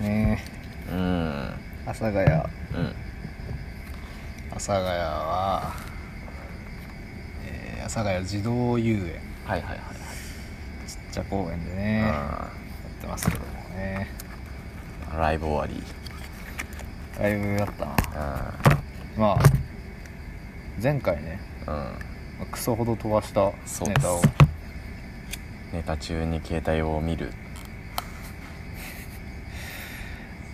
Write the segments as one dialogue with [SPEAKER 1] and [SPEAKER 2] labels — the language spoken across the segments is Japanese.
[SPEAKER 1] ね。
[SPEAKER 2] うん。
[SPEAKER 1] 阿佐ヶ谷。
[SPEAKER 2] うん。
[SPEAKER 1] 阿佐ヶ谷は、えー阿佐ヶ谷児童遊園。
[SPEAKER 2] はいはいはい
[SPEAKER 1] ちっちゃ公園でねやってますけどもね。
[SPEAKER 2] うんライブ終わり。
[SPEAKER 1] だいぶやったな。
[SPEAKER 2] う
[SPEAKER 1] まあ前回ね
[SPEAKER 2] んうん。
[SPEAKER 1] まあクソほど飛ばしたネタを。
[SPEAKER 2] ネタ中に携帯を見る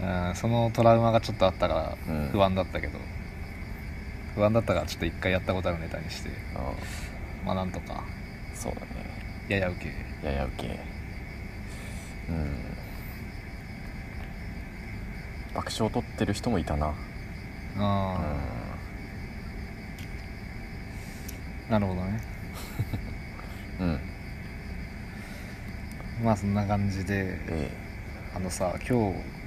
[SPEAKER 1] うんそのトラウマがちょっとあったから
[SPEAKER 2] うん。
[SPEAKER 1] 不安だったけど、不安だったからちょっと一回やったことあるネタにして。
[SPEAKER 2] う
[SPEAKER 1] まあなんとか。
[SPEAKER 2] んそうだね。
[SPEAKER 1] やや受け。
[SPEAKER 2] やや受け。うん。爆笑を取ってる人もいたな。
[SPEAKER 1] ああ、なるほどね。
[SPEAKER 2] うん。うん
[SPEAKER 1] まあそんな感じで
[SPEAKER 2] え。
[SPEAKER 1] あのさ今日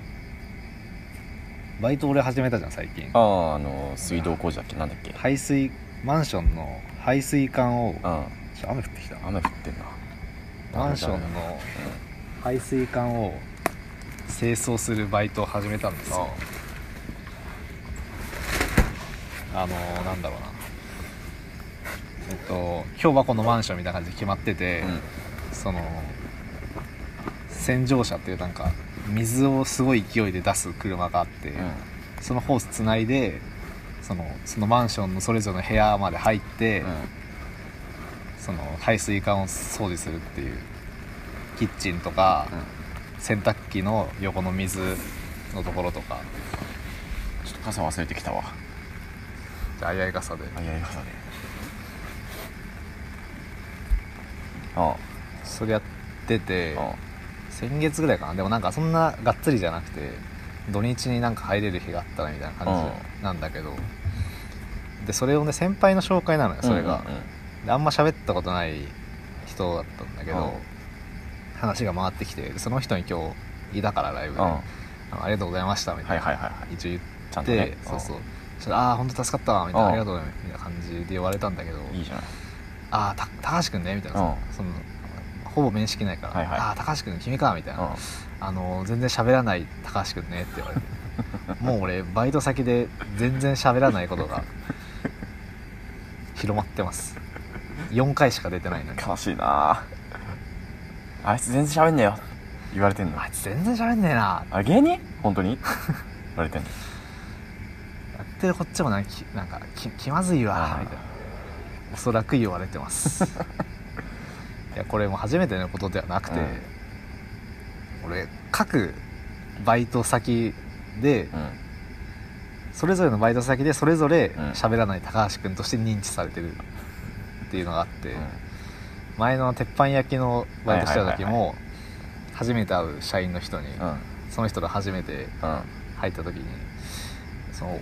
[SPEAKER 1] バイト俺始めたじゃん最近。
[SPEAKER 2] えあああの水道工事だっけ？なんだっけ？
[SPEAKER 1] 排水マンションの排水管を
[SPEAKER 2] うん。
[SPEAKER 1] ちょ雨降ってきた。
[SPEAKER 2] 雨降ってんな。
[SPEAKER 1] マンションの排水管を清掃するバイトを始めたんですよ。あのなんだろうな。えっと今日はこのマンションみたいな感じで決まってて、
[SPEAKER 2] うん。
[SPEAKER 1] その洗浄車っていうなんか水をすごい勢いで出す車があって、
[SPEAKER 2] うん。
[SPEAKER 1] そのホースつないでそのそのマンションのそれぞれの部屋まで入って、
[SPEAKER 2] うん。
[SPEAKER 1] その排水管を掃除するっていうキッチンとか、洗濯機の横の水のところとか。
[SPEAKER 2] ちょっと傘忘れてきたわ。
[SPEAKER 1] じゃああいあい傘で。
[SPEAKER 2] あいやいや傘で。あ
[SPEAKER 1] それやってて
[SPEAKER 2] あ
[SPEAKER 1] 先月ぐらいかな。でもなんかそんながっつりじゃなくて土日になんか入れる日があったらみたいな感じなんだけど。でそれをね先輩の紹介なのよそれが、であんま喋ったことない人だったんだけど、
[SPEAKER 2] うん。
[SPEAKER 1] 話が回ってきてでその人に今日いたからライブで、
[SPEAKER 2] うん。
[SPEAKER 1] あありがとうございましたみたいな、
[SPEAKER 2] はいはいはいはい。
[SPEAKER 1] 一応言って、
[SPEAKER 2] ね。
[SPEAKER 1] そうそう。ああ本当助かったわみたいな、
[SPEAKER 2] うん。
[SPEAKER 1] ありがとうねみたいな感じで言われたんだけど。
[SPEAKER 2] いいじゃない。
[SPEAKER 1] ああた高橋君ねみたいなそのほぼ面識ないから、
[SPEAKER 2] はいはい
[SPEAKER 1] ああ高橋君君かみたいな、
[SPEAKER 2] うん。
[SPEAKER 1] あの全然喋らない高橋君ねって言われて。もう俺バイト先で全然喋らないことが広まってます。4回しか出てないのに。
[SPEAKER 2] 悲しいな。あいつ全然喋んねえよ。言われてんの。
[SPEAKER 1] あいつ全然喋んねえな。
[SPEAKER 2] あ芸人？本当に？言われてんの。
[SPEAKER 1] やってるこっちもなんなんかき気まずいわみたいなおそらく言われてますいやこれも初めてのことではなくて、
[SPEAKER 2] うん。
[SPEAKER 1] 俺各バイト先で
[SPEAKER 2] うん。
[SPEAKER 1] それぞれのバイト先でそれぞれ
[SPEAKER 2] うん。
[SPEAKER 1] 喋らない高橋君として認知されてるっていうのがあって、
[SPEAKER 2] うん。
[SPEAKER 1] 前の鉄板焼きのバイトしてた時も初めて会う社員の人に、
[SPEAKER 2] うん。
[SPEAKER 1] その人と初めて
[SPEAKER 2] うん。
[SPEAKER 1] 入った時にその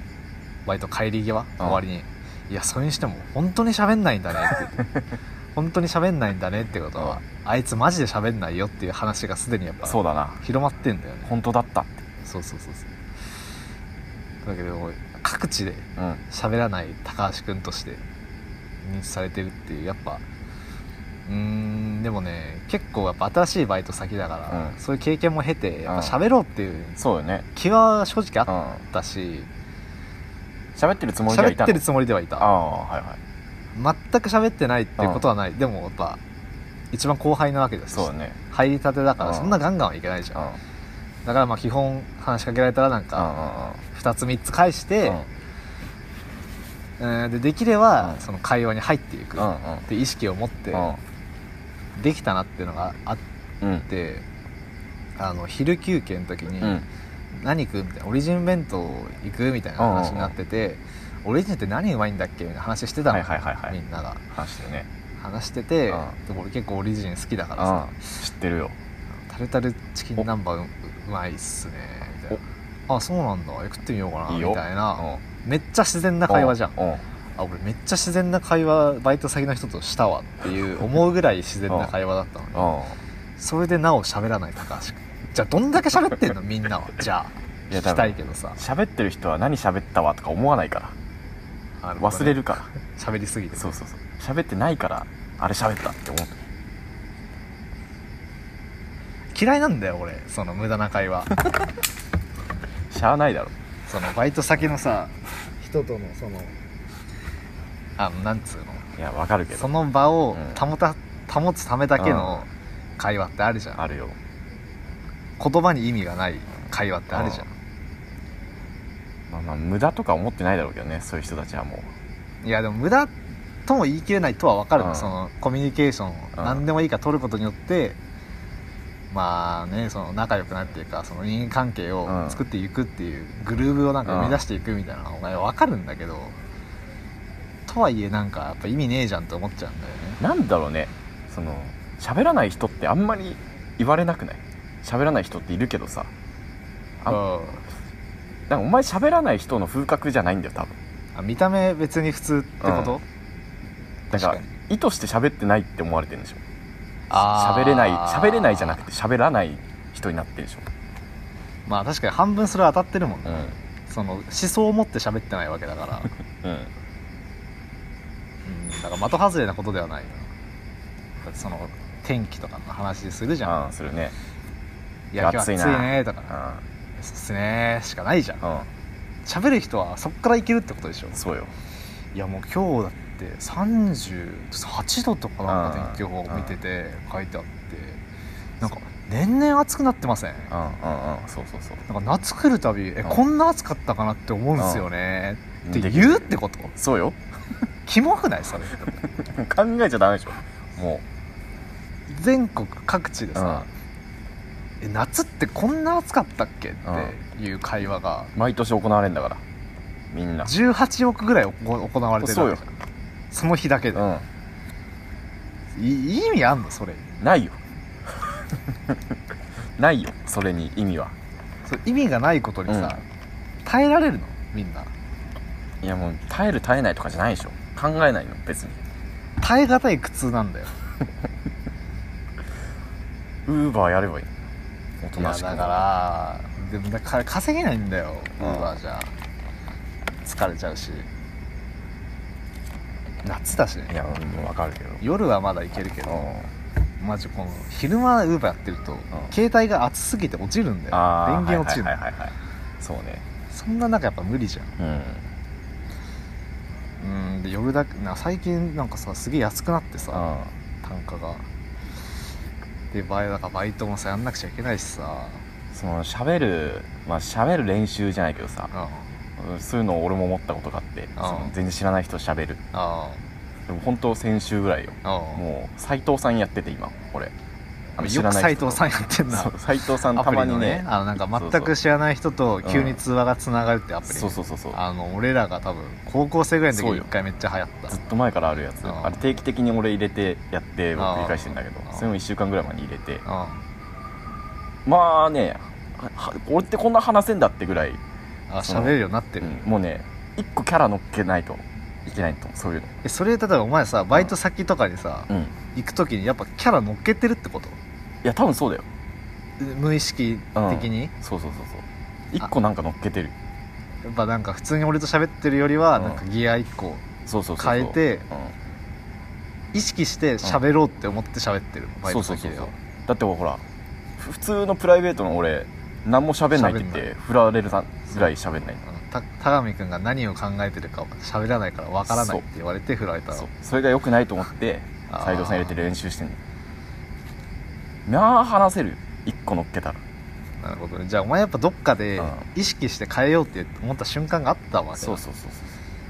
[SPEAKER 1] バイト帰り際終わりに「いやそれにしても本当に喋んないんだね」って言って 本当に喋んないんだねってことはあいつマジで喋んないよっていう話がすでにやっぱ
[SPEAKER 2] そうだな。
[SPEAKER 1] 広まってんだよね。
[SPEAKER 2] 本当だったって。
[SPEAKER 1] そうそうそうそう。だけど各地で
[SPEAKER 2] うん。
[SPEAKER 1] 喋らない高橋君として認知されてるっていうやっぱうーんでもね結構やっぱ新しいバイト先だから、
[SPEAKER 2] うん。
[SPEAKER 1] そういう経験も経てやっぱ
[SPEAKER 2] うん。
[SPEAKER 1] 喋ろうっていう
[SPEAKER 2] そうよね。
[SPEAKER 1] 気は正直
[SPEAKER 2] うん
[SPEAKER 1] あったし
[SPEAKER 2] 喋ってるつもりではいたの？
[SPEAKER 1] 喋ってるつもりではいた。
[SPEAKER 2] ああはいはい
[SPEAKER 1] 全く喋ってないっていうことはない、でもやっぱ一番後輩なわけです
[SPEAKER 2] そうだね。
[SPEAKER 1] 入りたてだから
[SPEAKER 2] うん。
[SPEAKER 1] そんなガンガンはいけないじゃん、
[SPEAKER 2] うん。うん
[SPEAKER 1] だからまあ基本話しかけられたらなん
[SPEAKER 2] うん
[SPEAKER 1] か2つ3つ返して
[SPEAKER 2] うん、うん
[SPEAKER 1] うんでできれば
[SPEAKER 2] うん。
[SPEAKER 1] その会話に入っていく。
[SPEAKER 2] うん
[SPEAKER 1] って意識を持ってできたなっていうのがあっ
[SPEAKER 2] うんうん。
[SPEAKER 1] てあの昼休憩の時に
[SPEAKER 2] うん。
[SPEAKER 1] 何食うみたいなオリジン弁当行くみたいな話になっててオリジンって何うまいんだっけみたいな話してたの、
[SPEAKER 2] はいはいはいはい。
[SPEAKER 1] みんなが。
[SPEAKER 2] 話してるね。
[SPEAKER 1] 話してて
[SPEAKER 2] うん。
[SPEAKER 1] でも俺結構オリジン好きだからさ。
[SPEAKER 2] うん。知ってるよ。
[SPEAKER 1] タルタルチキン南蛮ううまいっすね。みたいな。あそうなんだ。食ってみようかな。い
[SPEAKER 2] いよ。
[SPEAKER 1] みたいな。めっちゃ自然な会話じゃん。あ俺めっちゃ自然な会話バイト先の人としたわっていう思うぐらい自然な会話だったのに。それでなお喋らない高橋君じゃあどんだけ喋ってんのみんなは。じゃあ聞きた
[SPEAKER 2] いや多分
[SPEAKER 1] いけどさ。
[SPEAKER 2] 喋ってる人は何喋ったわとか思わないから
[SPEAKER 1] あの
[SPEAKER 2] 忘れるから。
[SPEAKER 1] 喋りすぎて。
[SPEAKER 2] そうそうそう。喋ってないからあれ喋ったって思う
[SPEAKER 1] 嫌いなんだよ俺。その無駄な会話。
[SPEAKER 2] しゃあないだろ。
[SPEAKER 1] そのバイト先のさ人とのそのあのなんつうの。
[SPEAKER 2] いやわかるけど。
[SPEAKER 1] その場を
[SPEAKER 2] うん。
[SPEAKER 1] 保た、保つためだけの会話ってあるじゃん、
[SPEAKER 2] あるよ。
[SPEAKER 1] 言葉に意味がない会話ってあるじゃん、
[SPEAKER 2] まあまあ無駄とか思ってないだろうけどねそういう人たちはもう。
[SPEAKER 1] いやでも無駄とも言い切れないとは分かる。の、
[SPEAKER 2] うん。
[SPEAKER 1] そのコミュニケーションを
[SPEAKER 2] うん。
[SPEAKER 1] 何でもいいから取ることによって、まあねその仲良くなるっていうかその人間関係を
[SPEAKER 2] うん。
[SPEAKER 1] 作っていくっていうグルーブをなんか生み出していくみたいなのが分かるんだけどとはいえなんかやっぱ意味ねえじゃんって思っちゃうんだよね。
[SPEAKER 2] なんだろうね。その喋らない人ってあんまり言われなくない？喋らない人っているけどさ。あ
[SPEAKER 1] うん
[SPEAKER 2] なんかお前喋らない人の風格じゃないんだよ多分。
[SPEAKER 1] あ見た目別に普通ってこと、
[SPEAKER 2] だから
[SPEAKER 1] 確かに。
[SPEAKER 2] 意図して喋ってないって思われてるんでしょ。
[SPEAKER 1] あー。
[SPEAKER 2] 喋れない喋れないじゃなくて喋らない人になってるでしょ。
[SPEAKER 1] まあ確かに半分それは当たってるもんね、
[SPEAKER 2] う
[SPEAKER 1] その思想を持って喋ってないわけだから。
[SPEAKER 2] ん うん。
[SPEAKER 1] うんだから的外れなことではないな。だってその天気とかの話するじゃん。
[SPEAKER 2] ああするね「
[SPEAKER 1] いや今日暑いね」とか。
[SPEAKER 2] あ「
[SPEAKER 1] そすね」しかないじゃん。
[SPEAKER 2] あ
[SPEAKER 1] 喋る人はそっからいけるってことでしょ。
[SPEAKER 2] うんそうよ。
[SPEAKER 1] いやもう今日だって38度とかなんか天気予報見てて書いてあってなんか年々暑くなってません？
[SPEAKER 2] うんうんうん。そうそうそう。
[SPEAKER 1] なんか夏来るたびえ
[SPEAKER 2] ん。
[SPEAKER 1] こんな暑かったかなって思うんですよね。って
[SPEAKER 2] で
[SPEAKER 1] 言うってこと？
[SPEAKER 2] そうよ。
[SPEAKER 1] キモくない？それ。
[SPEAKER 2] 考えちゃダメでしょ。も
[SPEAKER 1] 全国各地でさ、え夏ってこんな暑かったっけっていう会話が。
[SPEAKER 2] う毎年行われるんだから。みんな。
[SPEAKER 1] 18億ぐらいお行われてるわけじゃんその日だけで、
[SPEAKER 2] うん。
[SPEAKER 1] い意味あんの？それ。
[SPEAKER 2] ないよ。ないよそれに意味は。
[SPEAKER 1] それ意味がないことにさ、耐えられるの？みんな。い
[SPEAKER 2] やもう耐える耐えないとかじゃないでしょ。考えないの別に。
[SPEAKER 1] 耐え難い苦痛なんだよ。
[SPEAKER 2] ウーバーやればいいおとなしく。
[SPEAKER 1] だからでもだから稼げないんだよウ
[SPEAKER 2] うん。
[SPEAKER 1] ーバーじゃ疲れちゃうし。夏だし。ね
[SPEAKER 2] いやうんわかるけど。
[SPEAKER 1] 夜はまだいけるけど
[SPEAKER 2] うん。
[SPEAKER 1] マジこの昼間ウーバーやってると、携帯が熱すぎて落ちるんだよ。電源落ちるの、
[SPEAKER 2] はいはいはいはいそうね。
[SPEAKER 1] そんな中やっぱ無理じゃん。
[SPEAKER 2] うん。
[SPEAKER 1] うんで夜だけな最近なんかさすげえ安くなってさ、
[SPEAKER 2] う
[SPEAKER 1] 単価がでバイだからバイトもさやんなくちゃいけないしさ。
[SPEAKER 2] んその喋るまあ喋る練習じゃないけどさ
[SPEAKER 1] あ
[SPEAKER 2] そういうのを俺も思ったことがあってその全然知らない人と喋る。
[SPEAKER 1] あ
[SPEAKER 2] でも本当先週ぐらいよ。もう斎藤さんやってて今俺あの知
[SPEAKER 1] よく斎藤さんやってんな。
[SPEAKER 2] 斎藤さん
[SPEAKER 1] ア
[SPEAKER 2] たまにね。
[SPEAKER 1] あのなんか全く知らない人と急に通話がつながるってアプリ、
[SPEAKER 2] そうそうそうそう。
[SPEAKER 1] あの俺らが多分高校生ぐらいの時に一回めっちゃ流行った。
[SPEAKER 2] ずっと前からあるやつ。
[SPEAKER 1] うん。
[SPEAKER 2] あれ定期的に俺入れてやって僕繰り返してんだけど。それも1週間ぐらい前に入れて。
[SPEAKER 1] うん。
[SPEAKER 2] まあね俺ってこんな話せんだってぐらい、
[SPEAKER 1] あ喋れるようになってる、
[SPEAKER 2] うん。もうね1個キャラ乗っけないといけないとそういうの。
[SPEAKER 1] えそれ例えばお前さバイト先とかにさ、行く時にやっぱキャラ乗っけてるってこと？
[SPEAKER 2] や多分そうだよ。
[SPEAKER 1] 無意識的に、
[SPEAKER 2] そうそうそうそう。1個なんか乗っけてる。
[SPEAKER 1] やっぱなんか普通に俺と喋ってるよりは
[SPEAKER 2] うん。
[SPEAKER 1] なんかギア1個
[SPEAKER 2] そうそうそうそう。
[SPEAKER 1] 変えて
[SPEAKER 2] うん。
[SPEAKER 1] 意識して喋ろうって思って喋ってる、バイ
[SPEAKER 2] そうそうそうそう。
[SPEAKER 1] ト先では
[SPEAKER 2] だってほらふ普通のプライベートの俺何も喋んないって言っ
[SPEAKER 1] 喋ん
[SPEAKER 2] て振られるぐらい喋んない
[SPEAKER 1] う。ん。た田上君が何を考えてるか喋らないからわからないって言われて振られた
[SPEAKER 2] そう。それが良くないと思って
[SPEAKER 1] あー。
[SPEAKER 2] 斎藤さん入れて練習してんのまあ話せる1個乗っけたら。
[SPEAKER 1] なるほどね。じゃあお前やっぱどっかで
[SPEAKER 2] うん。
[SPEAKER 1] 意識して変えようって思った瞬間があったわけだ。
[SPEAKER 2] そうそうそう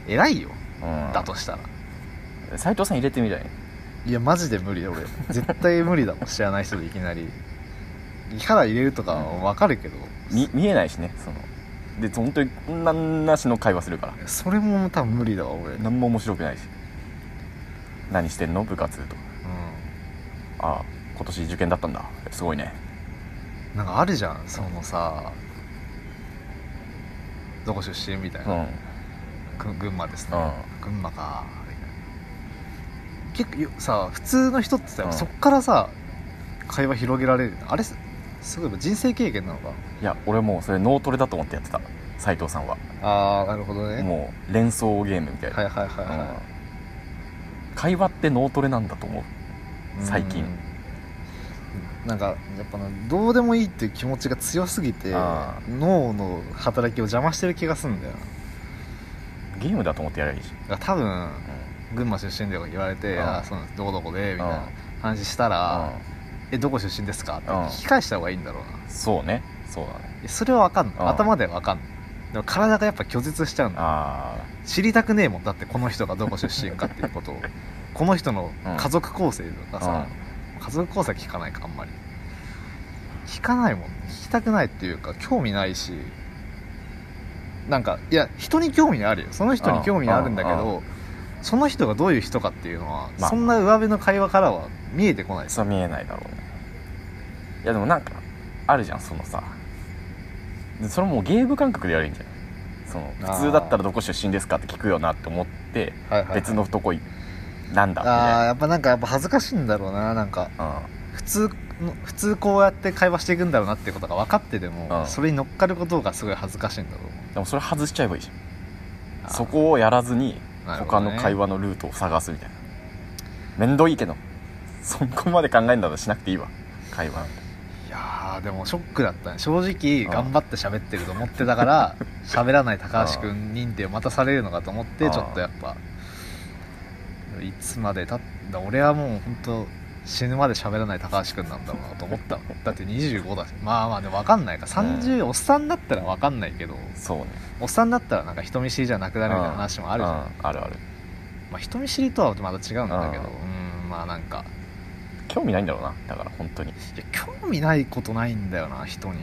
[SPEAKER 1] 偉いよ。
[SPEAKER 2] そう、うん、
[SPEAKER 1] だとしたら。
[SPEAKER 2] 斎藤さん入れてみたい？
[SPEAKER 1] いやマジで無理俺。絶対無理だもん知らない人でいきなり。キャラ入れるとかは分かるけど、
[SPEAKER 2] み見えないしねその。で本当にこんなんなしの会話するから。
[SPEAKER 1] それも多分無理だわ俺。うん
[SPEAKER 2] 何も面白くないし。何してんの？部活とああ今年受験だったんだ。すごいね。
[SPEAKER 1] なんかあるじゃん。そのさどこ出身みたいな、
[SPEAKER 2] うん。
[SPEAKER 1] く群馬ですね、
[SPEAKER 2] う
[SPEAKER 1] 群馬か。結構よさ普通の人ってさ、
[SPEAKER 2] うん。
[SPEAKER 1] そっからさ会話広げられる。あれすすごい人生経験なのか？
[SPEAKER 2] いや俺もうそれ脳トレだと思ってやってた。斎藤さんは。
[SPEAKER 1] ああなるほどね。
[SPEAKER 2] もう連想ゲームみたいな、
[SPEAKER 1] はいはいはいは
[SPEAKER 2] うん。会話って脳トレなんだと思う。
[SPEAKER 1] い
[SPEAKER 2] 最近。
[SPEAKER 1] うんなんかやっぱなどうでもいいっていう気持ちが強すぎて
[SPEAKER 2] あ
[SPEAKER 1] 脳の働きを邪魔してる気がするんだよ
[SPEAKER 2] ゲームだと思ってやればいいし、
[SPEAKER 1] 多分群馬出身で言われて「
[SPEAKER 2] うん
[SPEAKER 1] あそうなんです。どこどこで」みたいな
[SPEAKER 2] うん
[SPEAKER 1] 話したら「えどこ出身ですか?」って
[SPEAKER 2] うん
[SPEAKER 1] 聞き返した方がいいんだろうな。
[SPEAKER 2] うん、そうね。そうだね。
[SPEAKER 1] それは分かんない。
[SPEAKER 2] うん
[SPEAKER 1] 頭では分かんない。でも体がやっぱ拒絶しちゃうんだ
[SPEAKER 2] あ
[SPEAKER 1] 知りたくねえもんだってこの人がどこ出身かっていうことを。この人の家族構成とかさ、家族構成は聞かないかあんまり。聞かないもん聞きたくないっていうか興味ないし。なんかいや人に興味あるよ。その人に興味あるんだけどその人がどういう人かっていうのは、
[SPEAKER 2] まあ
[SPEAKER 1] そんな上辺の会話からは見えてこない。
[SPEAKER 2] あそう見えないだろうね。いやでもなんかあるじゃんそのさ。でそれもうゲーム感覚でやるんじゃない？その普通だったらどこ出身ですかって聞くよなって思って別のとこいなんだみ
[SPEAKER 1] ああやっぱなんかやっぱ恥ずかしいんだろうななんか。
[SPEAKER 2] な
[SPEAKER 1] 普通の普通こうやって会話していくんだろうなってことが分かってても、
[SPEAKER 2] うん。
[SPEAKER 1] それに乗っかることがすごい恥ずかしいんだろう。
[SPEAKER 2] うんでもそれ外しちゃえばいいじゃん。そこをやらずに他の会話のルートを探すみたいな。面倒いいけどそこまで考えるんだらしなくていいわ。会話
[SPEAKER 1] いやーでもショックだったね。正直
[SPEAKER 2] うん。
[SPEAKER 1] 頑張って喋ってると思ってたから 喋らない高橋君認定をまたされるのかと思って
[SPEAKER 2] うん。
[SPEAKER 1] ちょっとやっぱいつまでたった？俺はもう本当死ぬまで喋らない高橋君なんだろうなと思ったのだって25だし。まあまあでも分かんないか。30、おっさんだったら分かんないけど。
[SPEAKER 2] そうね。
[SPEAKER 1] おっさんだったらなんか人見知りじゃなくなるみたいな話もあるじゃん、
[SPEAKER 2] うんあるある。
[SPEAKER 1] まあ、人見知りとはまた違うんだけど。
[SPEAKER 2] う
[SPEAKER 1] うんまあなんか。
[SPEAKER 2] 興味ないんだろうなだから本当に。
[SPEAKER 1] いや興味ないことないんだよな人に。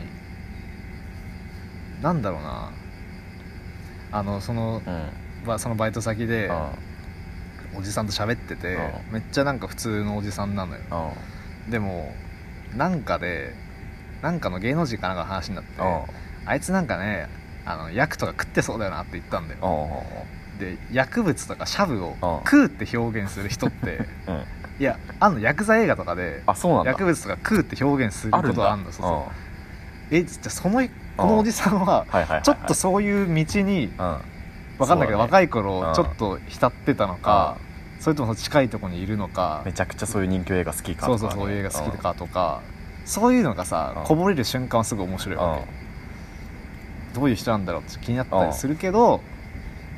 [SPEAKER 1] なんだろうな。あのその,、
[SPEAKER 2] うん。
[SPEAKER 1] まあ、そのバイト先で
[SPEAKER 2] うん
[SPEAKER 1] おじさんと喋ってて
[SPEAKER 2] うん。
[SPEAKER 1] めっちゃなんか普通のおじさんなのよ。
[SPEAKER 2] うん。
[SPEAKER 1] でもなんかでなんかの芸能人かなんかの話になってあいつなんかねあの薬とか食ってそうだよなって言ったんだよ。
[SPEAKER 2] うん。
[SPEAKER 1] で薬物とかシャブを
[SPEAKER 2] うん。
[SPEAKER 1] 食うって表現する人って
[SPEAKER 2] うん。
[SPEAKER 1] いやあんの薬剤映画とかで
[SPEAKER 2] あそうなんだ。
[SPEAKER 1] 薬物とか食うって表現することがあるのそうそう。
[SPEAKER 2] うん。
[SPEAKER 1] えじゃあそのこのおじさんは
[SPEAKER 2] はいはいはいはい。
[SPEAKER 1] ちょっとそういう道に
[SPEAKER 2] うん。
[SPEAKER 1] 分かんないけど、
[SPEAKER 2] そうだね。
[SPEAKER 1] 若い頃
[SPEAKER 2] うん。
[SPEAKER 1] ちょっと浸ってたのか、それとも近いところにいるのか。
[SPEAKER 2] めちゃくちゃそういう人気映画好きか
[SPEAKER 1] そう
[SPEAKER 2] とかね。
[SPEAKER 1] そうそういう映画好きかとか、そういうのがさ、
[SPEAKER 2] うん。
[SPEAKER 1] こぼれる瞬間はすごい面白い
[SPEAKER 2] うん。
[SPEAKER 1] わけ、どういう人なんだろうって気になったりするけど、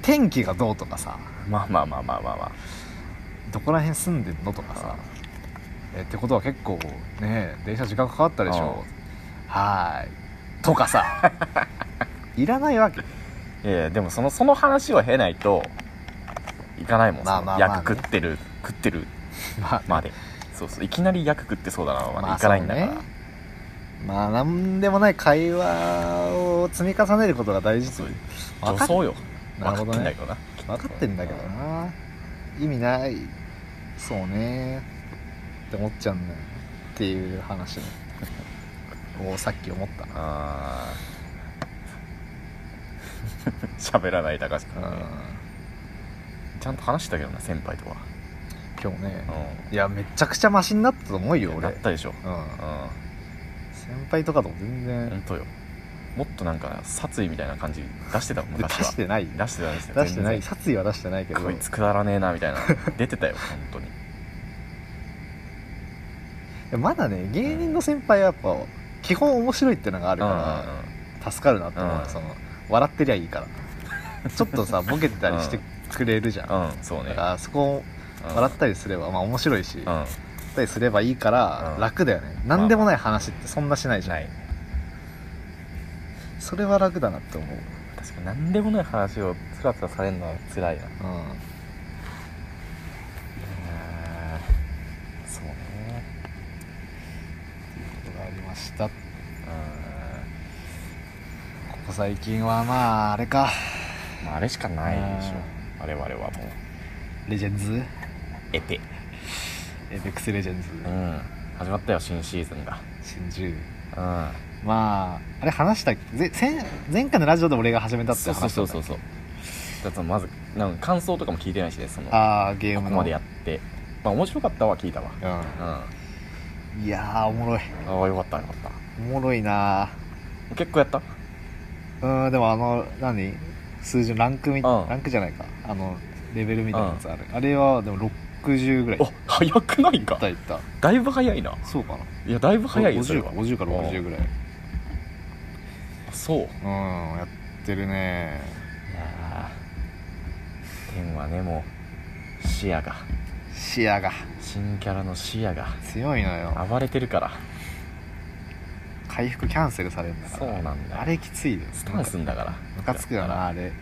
[SPEAKER 1] 天気がどうとかさ。
[SPEAKER 2] うんまあまあまあまあまあ。ま
[SPEAKER 1] どこら辺住んでんのとかさ、えってことは結構ね電車時間かかったでしょ、はーいとかさいらないわけ
[SPEAKER 2] あいやいやでもそのその話を経ないといかないもん
[SPEAKER 1] まあまあまあね。
[SPEAKER 2] 役食ってる食ってる
[SPEAKER 1] まあ
[SPEAKER 2] まで。そうそういきなり役食ってそうだなまで
[SPEAKER 1] まあ
[SPEAKER 2] いかないんだから、
[SPEAKER 1] そうねまあなんでもない会話を積み重ねることが大事という。分かっ
[SPEAKER 2] よ。
[SPEAKER 1] なるほどね。
[SPEAKER 2] 分かってんだけどな。
[SPEAKER 1] 分かってんだけどな。意味ない。そうね。って思っちゃうんだよっていう話ね。をさっき思った。な
[SPEAKER 2] あー。喋らない高橋君ね
[SPEAKER 1] うん
[SPEAKER 2] ちゃんと話したけどな先輩とは。
[SPEAKER 1] 今日ね
[SPEAKER 2] う
[SPEAKER 1] いやめちゃくちゃマシになったと思うよ
[SPEAKER 2] ん
[SPEAKER 1] 俺
[SPEAKER 2] なったでしょ。
[SPEAKER 1] うん。
[SPEAKER 2] うん。
[SPEAKER 1] 先輩とかとも全然。
[SPEAKER 2] 本当よ。もっとなんか殺意みたいな感じ出してたもん
[SPEAKER 1] 出
[SPEAKER 2] 昔は。
[SPEAKER 1] してない。
[SPEAKER 2] 出してたんですよ。
[SPEAKER 1] 出してない。殺意は出してないけど。
[SPEAKER 2] こいつくだらねえなみたいな。出てたよ 本当に。
[SPEAKER 1] まだね芸人の先輩はやっぱ基本面白いってのがあるから助かるなって思う、
[SPEAKER 2] うん
[SPEAKER 1] その笑ってりゃいいから。ちょっとさボケてたりしてくれるじゃん、
[SPEAKER 2] うんうんそうね。
[SPEAKER 1] だからそこ笑ったりすれば、まあ面白いし、
[SPEAKER 2] うん。
[SPEAKER 1] 笑ったりすればいいから
[SPEAKER 2] うん。
[SPEAKER 1] 楽だよね、何でもない話ってそんなしないじゃん、
[SPEAKER 2] ない。
[SPEAKER 1] それは楽だなって思う。
[SPEAKER 2] 確かに何でもない話をつらつらされるのは辛いな。
[SPEAKER 1] うん。
[SPEAKER 2] そうね。
[SPEAKER 1] ことがありました。こ
[SPEAKER 2] う
[SPEAKER 1] こ最近はまああれか。
[SPEAKER 2] んまああれしかないでしょ我々はもう。
[SPEAKER 1] レジェンズ？
[SPEAKER 2] エペ。
[SPEAKER 1] エベックスレジェンズ、
[SPEAKER 2] うん。始まったよ新シーズンが。
[SPEAKER 1] 真珠
[SPEAKER 2] うん。
[SPEAKER 1] まああれ話したぜ前前回のラジオで俺が始めたって
[SPEAKER 2] そう
[SPEAKER 1] 話
[SPEAKER 2] そうそうそうそう。だってまずなんか感想とかも聞いてないしねその
[SPEAKER 1] ああゲームの。
[SPEAKER 2] ここまでやって。まあ面白かったは聞いたわ。うん。あ
[SPEAKER 1] うん。いやーおもろい。
[SPEAKER 2] あよかったよかった。
[SPEAKER 1] おもろいな
[SPEAKER 2] 結構やった？
[SPEAKER 1] うんでもあの何？数字のランクみ、
[SPEAKER 2] ん。
[SPEAKER 1] ランクじゃないかあのレベルみたいなやつある、あれはでも60ぐらい。い
[SPEAKER 2] お早くないか？
[SPEAKER 1] ったいった。
[SPEAKER 2] だいぶ早いな。
[SPEAKER 1] そうかな。
[SPEAKER 2] いやだいぶ早いよそれ
[SPEAKER 1] 50
[SPEAKER 2] は。
[SPEAKER 1] か50から60ぐらい。
[SPEAKER 2] あそう。い
[SPEAKER 1] うんやってるね。
[SPEAKER 2] やー天はねもう視野が。
[SPEAKER 1] 視野が。
[SPEAKER 2] 新キャラの視野が。
[SPEAKER 1] 強いのよ。
[SPEAKER 2] 暴れてるから。
[SPEAKER 1] 回復キャンセルされるんだから。
[SPEAKER 2] そうなんだよ。
[SPEAKER 1] あれきついよ。
[SPEAKER 2] スタンスんだから。
[SPEAKER 1] ムカつくよなあれ
[SPEAKER 2] うん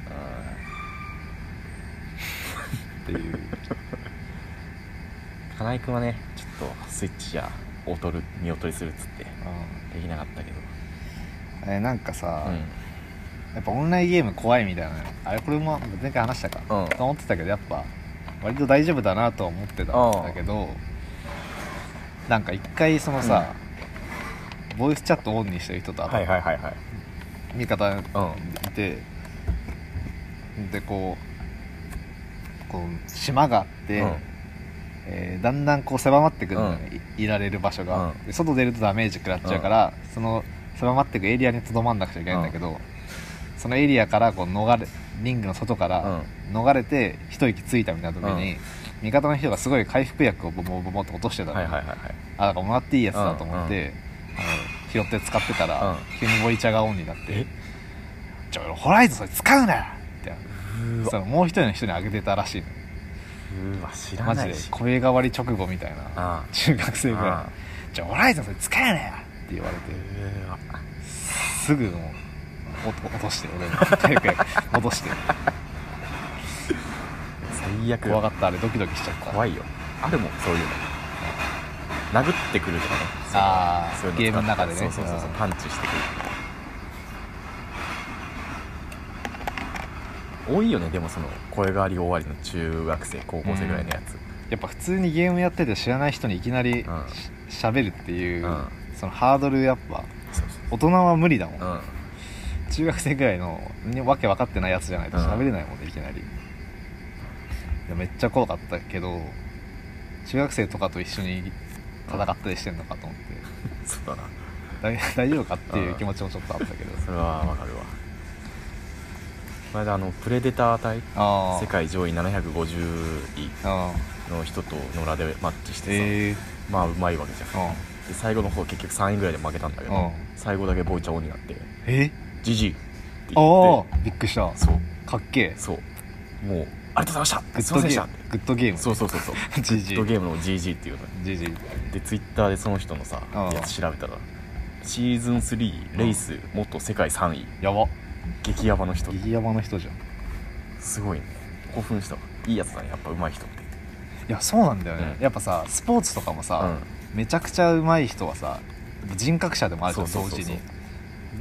[SPEAKER 1] っていう。
[SPEAKER 2] 金井君はねちょっとスイッチじゃ劣る見劣りするっつって
[SPEAKER 1] う
[SPEAKER 2] できなかったけど。
[SPEAKER 1] んえなんかさ、
[SPEAKER 2] うん。
[SPEAKER 1] やっぱオンラインゲーム怖いみたいな。あれこれも前回話したか、
[SPEAKER 2] うん。
[SPEAKER 1] と思ってたけどやっぱ割と大丈夫だなとは思ってたんだけどなんか一回そのさ、ボイスチャットオンにしてる人と
[SPEAKER 2] はいはいはいはい。
[SPEAKER 1] 味方
[SPEAKER 2] うん。
[SPEAKER 1] いて、でこうこう島があって、
[SPEAKER 2] うん。
[SPEAKER 1] えーだんだんこう狭まってくるんだよね、いいられる場所が、
[SPEAKER 2] うん。
[SPEAKER 1] で外出るとダメージ食らっちゃうから、その狭まってくエリアにとどまんなくちゃいけないんだけど、そのエリアからこう逃れリングの外から逃れて一息ついたみたいな時に、
[SPEAKER 2] うん。
[SPEAKER 1] 味方の人がすごい回復薬をボボボボって落としてたの、
[SPEAKER 2] はいはいはいはい。
[SPEAKER 1] あだからもらっていいやつだと思って、あの拾って使ってたら、
[SPEAKER 2] うん。
[SPEAKER 1] 急にボイチャがオンになって
[SPEAKER 2] え「
[SPEAKER 1] ちょホライズンそれ使うなよ!」って
[SPEAKER 2] うわ
[SPEAKER 1] そのもう一人の人にあげてたらしいの。
[SPEAKER 2] うわ知ら
[SPEAKER 1] マジで声変わり直後みたいな
[SPEAKER 2] あ
[SPEAKER 1] 中学生ぐらい。
[SPEAKER 2] あ「
[SPEAKER 1] じゃあホライズンそれ使うなよ!」って言われて
[SPEAKER 2] うわ。
[SPEAKER 1] すぐもうお落として俺の回復薬落として。
[SPEAKER 2] 最悪。
[SPEAKER 1] 怖かったあれドキドキしちゃった。
[SPEAKER 2] 怖いよ。あるもんそういうの。殴ってくるとかね。
[SPEAKER 1] あー
[SPEAKER 2] そういうの
[SPEAKER 1] ゲームの中でね。
[SPEAKER 2] そうそうそうそう
[SPEAKER 1] うん。
[SPEAKER 2] パンチしてくる多いよねでもその声変わり終わりの中学生高校生ぐらいのやつ、
[SPEAKER 1] やっぱ普通にゲームやってて知らない人にいきなり
[SPEAKER 2] うん。
[SPEAKER 1] しゃべるっていう、
[SPEAKER 2] うん。
[SPEAKER 1] そのハードルやっぱ大人は無理だもん、中学生ぐらいのにわけ分かってないやつじゃないと
[SPEAKER 2] うん。
[SPEAKER 1] 喋れないもんね、いきなり。めっちゃ怖かったけど中学生とかと一緒に戦ったりしてんのかと思って。
[SPEAKER 2] そうだな。
[SPEAKER 1] 大 大丈夫かっていう気持ちもちょっとあったけど。
[SPEAKER 2] それはわかるわこの間あのプレデター隊世界上位750位の人と野良でマッチしてさ、
[SPEAKER 1] ええ
[SPEAKER 2] まあうまいわけじゃん。
[SPEAKER 1] うん
[SPEAKER 2] で最後の方結局3位ぐらいで負けたんだけど、
[SPEAKER 1] うん
[SPEAKER 2] 最後だけボイチャオンになって
[SPEAKER 1] え「
[SPEAKER 2] ジジイ」って
[SPEAKER 1] あ
[SPEAKER 2] 言って
[SPEAKER 1] あびっくりした。
[SPEAKER 2] そう。
[SPEAKER 1] かっけえ。
[SPEAKER 2] そう。もう「ありがとうございました。
[SPEAKER 1] グ
[SPEAKER 2] すいませんでした」
[SPEAKER 1] ッドゲームグッドゲーム。
[SPEAKER 2] そうそうそうそう。グ
[SPEAKER 1] GG
[SPEAKER 2] ッドゲームの GG っていうの。
[SPEAKER 1] ジジ
[SPEAKER 2] でツイッターでその人のさ
[SPEAKER 1] うん
[SPEAKER 2] やつ調べたらシーズン3レイス元世界3位。
[SPEAKER 1] やば
[SPEAKER 2] 激ヤバの人。
[SPEAKER 1] 激ヤバの人じゃん。
[SPEAKER 2] すごいね。興奮したわ。いいやつだね。やっぱ上手い人って。
[SPEAKER 1] いやそうなんだよね、
[SPEAKER 2] うん。
[SPEAKER 1] やっぱさスポーツとかもさ、
[SPEAKER 2] う
[SPEAKER 1] めちゃくちゃ上手い人はさ人格者でもあるじゃん
[SPEAKER 2] そうそうそうそう。
[SPEAKER 1] 同時に。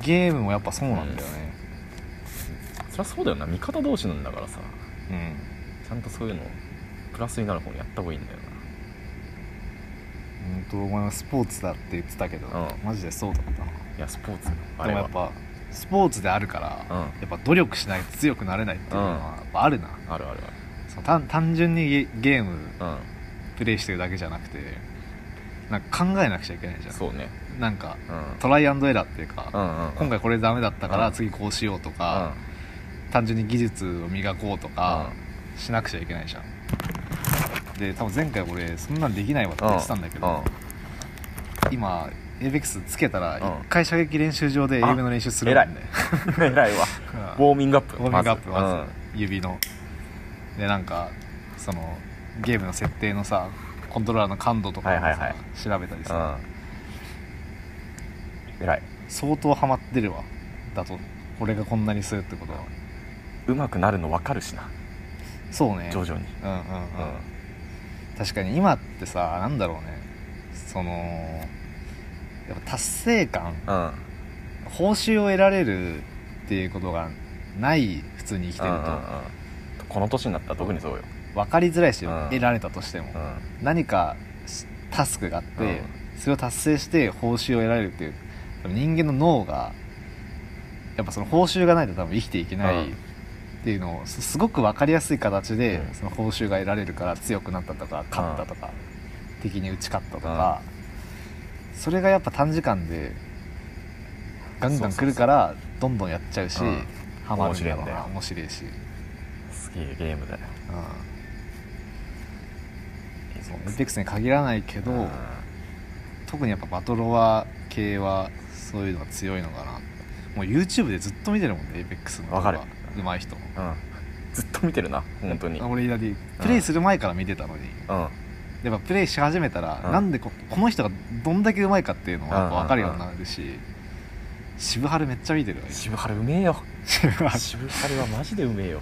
[SPEAKER 1] ゲームもやっぱそうなんだよね。
[SPEAKER 2] そりゃそうだよな。味方同士なんだからさ。
[SPEAKER 1] うん。
[SPEAKER 2] ちゃんとそういうのプラスになる方にやった方がいいんだよ
[SPEAKER 1] 本当お前はスポーツだって言ってたけど、
[SPEAKER 2] うん。
[SPEAKER 1] マジでそうだったな。い
[SPEAKER 2] やスポーツ。あ
[SPEAKER 1] でもやっぱスポーツであるから、
[SPEAKER 2] うん。
[SPEAKER 1] やっぱ努力しないと強くなれないっていうのはやっぱあるな、
[SPEAKER 2] あるある
[SPEAKER 1] その単単純にゲゲーム
[SPEAKER 2] ある
[SPEAKER 1] プレイしてるだけじゃなくてなんか考えなくちゃいけないじゃん。
[SPEAKER 2] うんそうね。
[SPEAKER 1] なんか
[SPEAKER 2] うん。
[SPEAKER 1] トライアンドエラーっていうか、
[SPEAKER 2] うんうんうん。
[SPEAKER 1] 今回これダメだったから
[SPEAKER 2] うん
[SPEAKER 1] 次こうしようとか、単純に技術を磨こうとかしなくちゃいけないじゃん。で多分前回俺そんなんできないわって言ってたんだけど、今 ABEX つけたら
[SPEAKER 2] うん。
[SPEAKER 1] 一回射撃練習場で
[SPEAKER 2] あ
[SPEAKER 1] AM の練習するもんね
[SPEAKER 2] うん偉いわ。ウォーミングアップ
[SPEAKER 1] ウォーミングアップまず、
[SPEAKER 2] ま
[SPEAKER 1] 指の。でなんかそのゲームの設定のさコントローラーの感度とかもさ、
[SPEAKER 2] はいはいはい。
[SPEAKER 1] 調べたり
[SPEAKER 2] ず
[SPEAKER 1] さ、
[SPEAKER 2] うん。偉い。
[SPEAKER 1] 相当ハマってるわ。だとこれがこんなにするってことは。
[SPEAKER 2] うまくなるの分かるしな。
[SPEAKER 1] そうね。
[SPEAKER 2] 徐々に。
[SPEAKER 1] うんうん。うん、確かに今ってさなんだろうね。そのやっぱ達成感
[SPEAKER 2] うん。うん
[SPEAKER 1] 報酬を得られるっていうことがない普通に生きてると、
[SPEAKER 2] うんうんうん。この年になったら特にそうよ。
[SPEAKER 1] 分かりづらいし、
[SPEAKER 2] うん
[SPEAKER 1] 得られたとしても、
[SPEAKER 2] うん。
[SPEAKER 1] 何かしタスクがあって、
[SPEAKER 2] うん。
[SPEAKER 1] それを達成して報酬を得られるっていう人間の脳がやっぱその報酬がないと多分生きていけない
[SPEAKER 2] うん。
[SPEAKER 1] っていうのをすすごく分かりやすい形で、
[SPEAKER 2] うん。
[SPEAKER 1] その報酬が得られるから強くなったとか勝ったとか、敵に打ち勝ったとか、それがやっぱ短時間でガンガン来るからどんどんやっちゃうし、
[SPEAKER 2] うん。
[SPEAKER 1] ハマるんだろな面白いし、
[SPEAKER 2] すげえゲームだよ
[SPEAKER 1] うん、そうエペックスに限らないけど、
[SPEAKER 2] うん。
[SPEAKER 1] 特にやっぱバトロワ系はそういうのが強いのかな。もう YouTube でずっと見てるもんね APEX の動画。
[SPEAKER 2] わかる。
[SPEAKER 1] 上手い人。
[SPEAKER 2] うん。ずっと見てるな本当に。うん
[SPEAKER 1] 俺だってプレイする前から見てたのに、やっぱプレイし始めたら、
[SPEAKER 2] うん。
[SPEAKER 1] なんでここの人がどんだけ上手いかっていうのがやっぱ分かるようになるし、渋春めっちゃ見てるわ
[SPEAKER 2] 渋春うめえよ。
[SPEAKER 1] 渋春
[SPEAKER 2] 渋春はマジでうめえよ。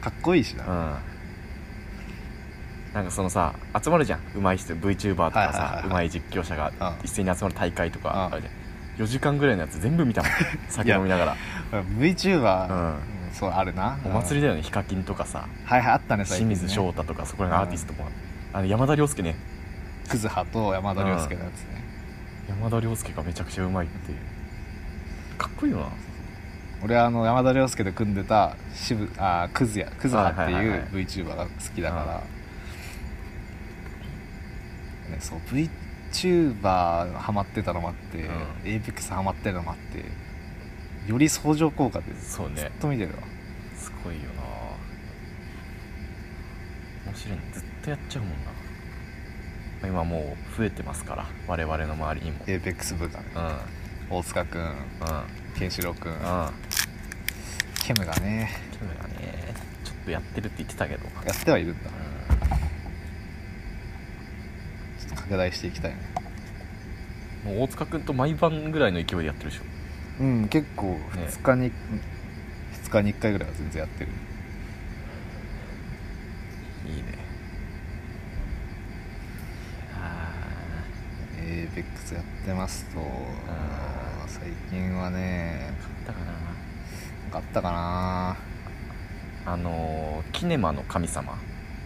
[SPEAKER 1] かっこいいしな、
[SPEAKER 2] うん。なんかそのさ集まるじゃん。上手い人 VTuber とか
[SPEAKER 1] はいはいはいはい。
[SPEAKER 2] さ上手い実況者が
[SPEAKER 1] うん。
[SPEAKER 2] 一斉に集まる大会とか
[SPEAKER 1] うん。
[SPEAKER 2] あるじゃん。4時間ぐらいのやつ全部見たもん。酒飲みながら。
[SPEAKER 1] VTuber、
[SPEAKER 2] うん。
[SPEAKER 1] うんそうあるな。
[SPEAKER 2] お祭り
[SPEAKER 1] で
[SPEAKER 2] だよね。ヒカキンとかさ。
[SPEAKER 1] はいはいあったね最
[SPEAKER 2] 清
[SPEAKER 1] 近、ね、
[SPEAKER 2] 水翔太とかそこら辺のアーティストもあの山田涼介ね。
[SPEAKER 1] クズハと山田涼介のやつね、
[SPEAKER 2] 山田涼介がめちゃくちゃうまいっていう。かっこいいよな
[SPEAKER 1] 俺はあの山田涼介と組んでた渋あクズやクズハって
[SPEAKER 2] はいはいはい
[SPEAKER 1] い。う VTuber が好きだから、ね、そう VTuber ハマってたのもあって、
[SPEAKER 2] うん。
[SPEAKER 1] APEX ハマってるのもあってより相乗効果でずっと見てるわ。
[SPEAKER 2] すごいよな。面白いね。ずっとやっちゃうもんな今もう増えてますから我々の周りにも。
[SPEAKER 1] APEX 部がね。
[SPEAKER 2] うん。
[SPEAKER 1] 大塚君
[SPEAKER 2] うん。
[SPEAKER 1] ケンシロウ君
[SPEAKER 2] うん。
[SPEAKER 1] ケムがね。
[SPEAKER 2] キムがねちょっとやってるって言ってたけど。
[SPEAKER 1] やってはいるんだ。
[SPEAKER 2] う
[SPEAKER 1] ちょっと拡大していきたいね。
[SPEAKER 2] んもう大塚君と毎晩ぐらいの勢いでやってるでしょ。
[SPEAKER 1] うん結構2日に、2日に1回ぐらいは全然やってる。
[SPEAKER 2] いいねあ
[SPEAKER 1] APEX やってますと。最近はね
[SPEAKER 2] ーだから
[SPEAKER 1] な。んかあったかな。
[SPEAKER 2] あのーキネマの神様。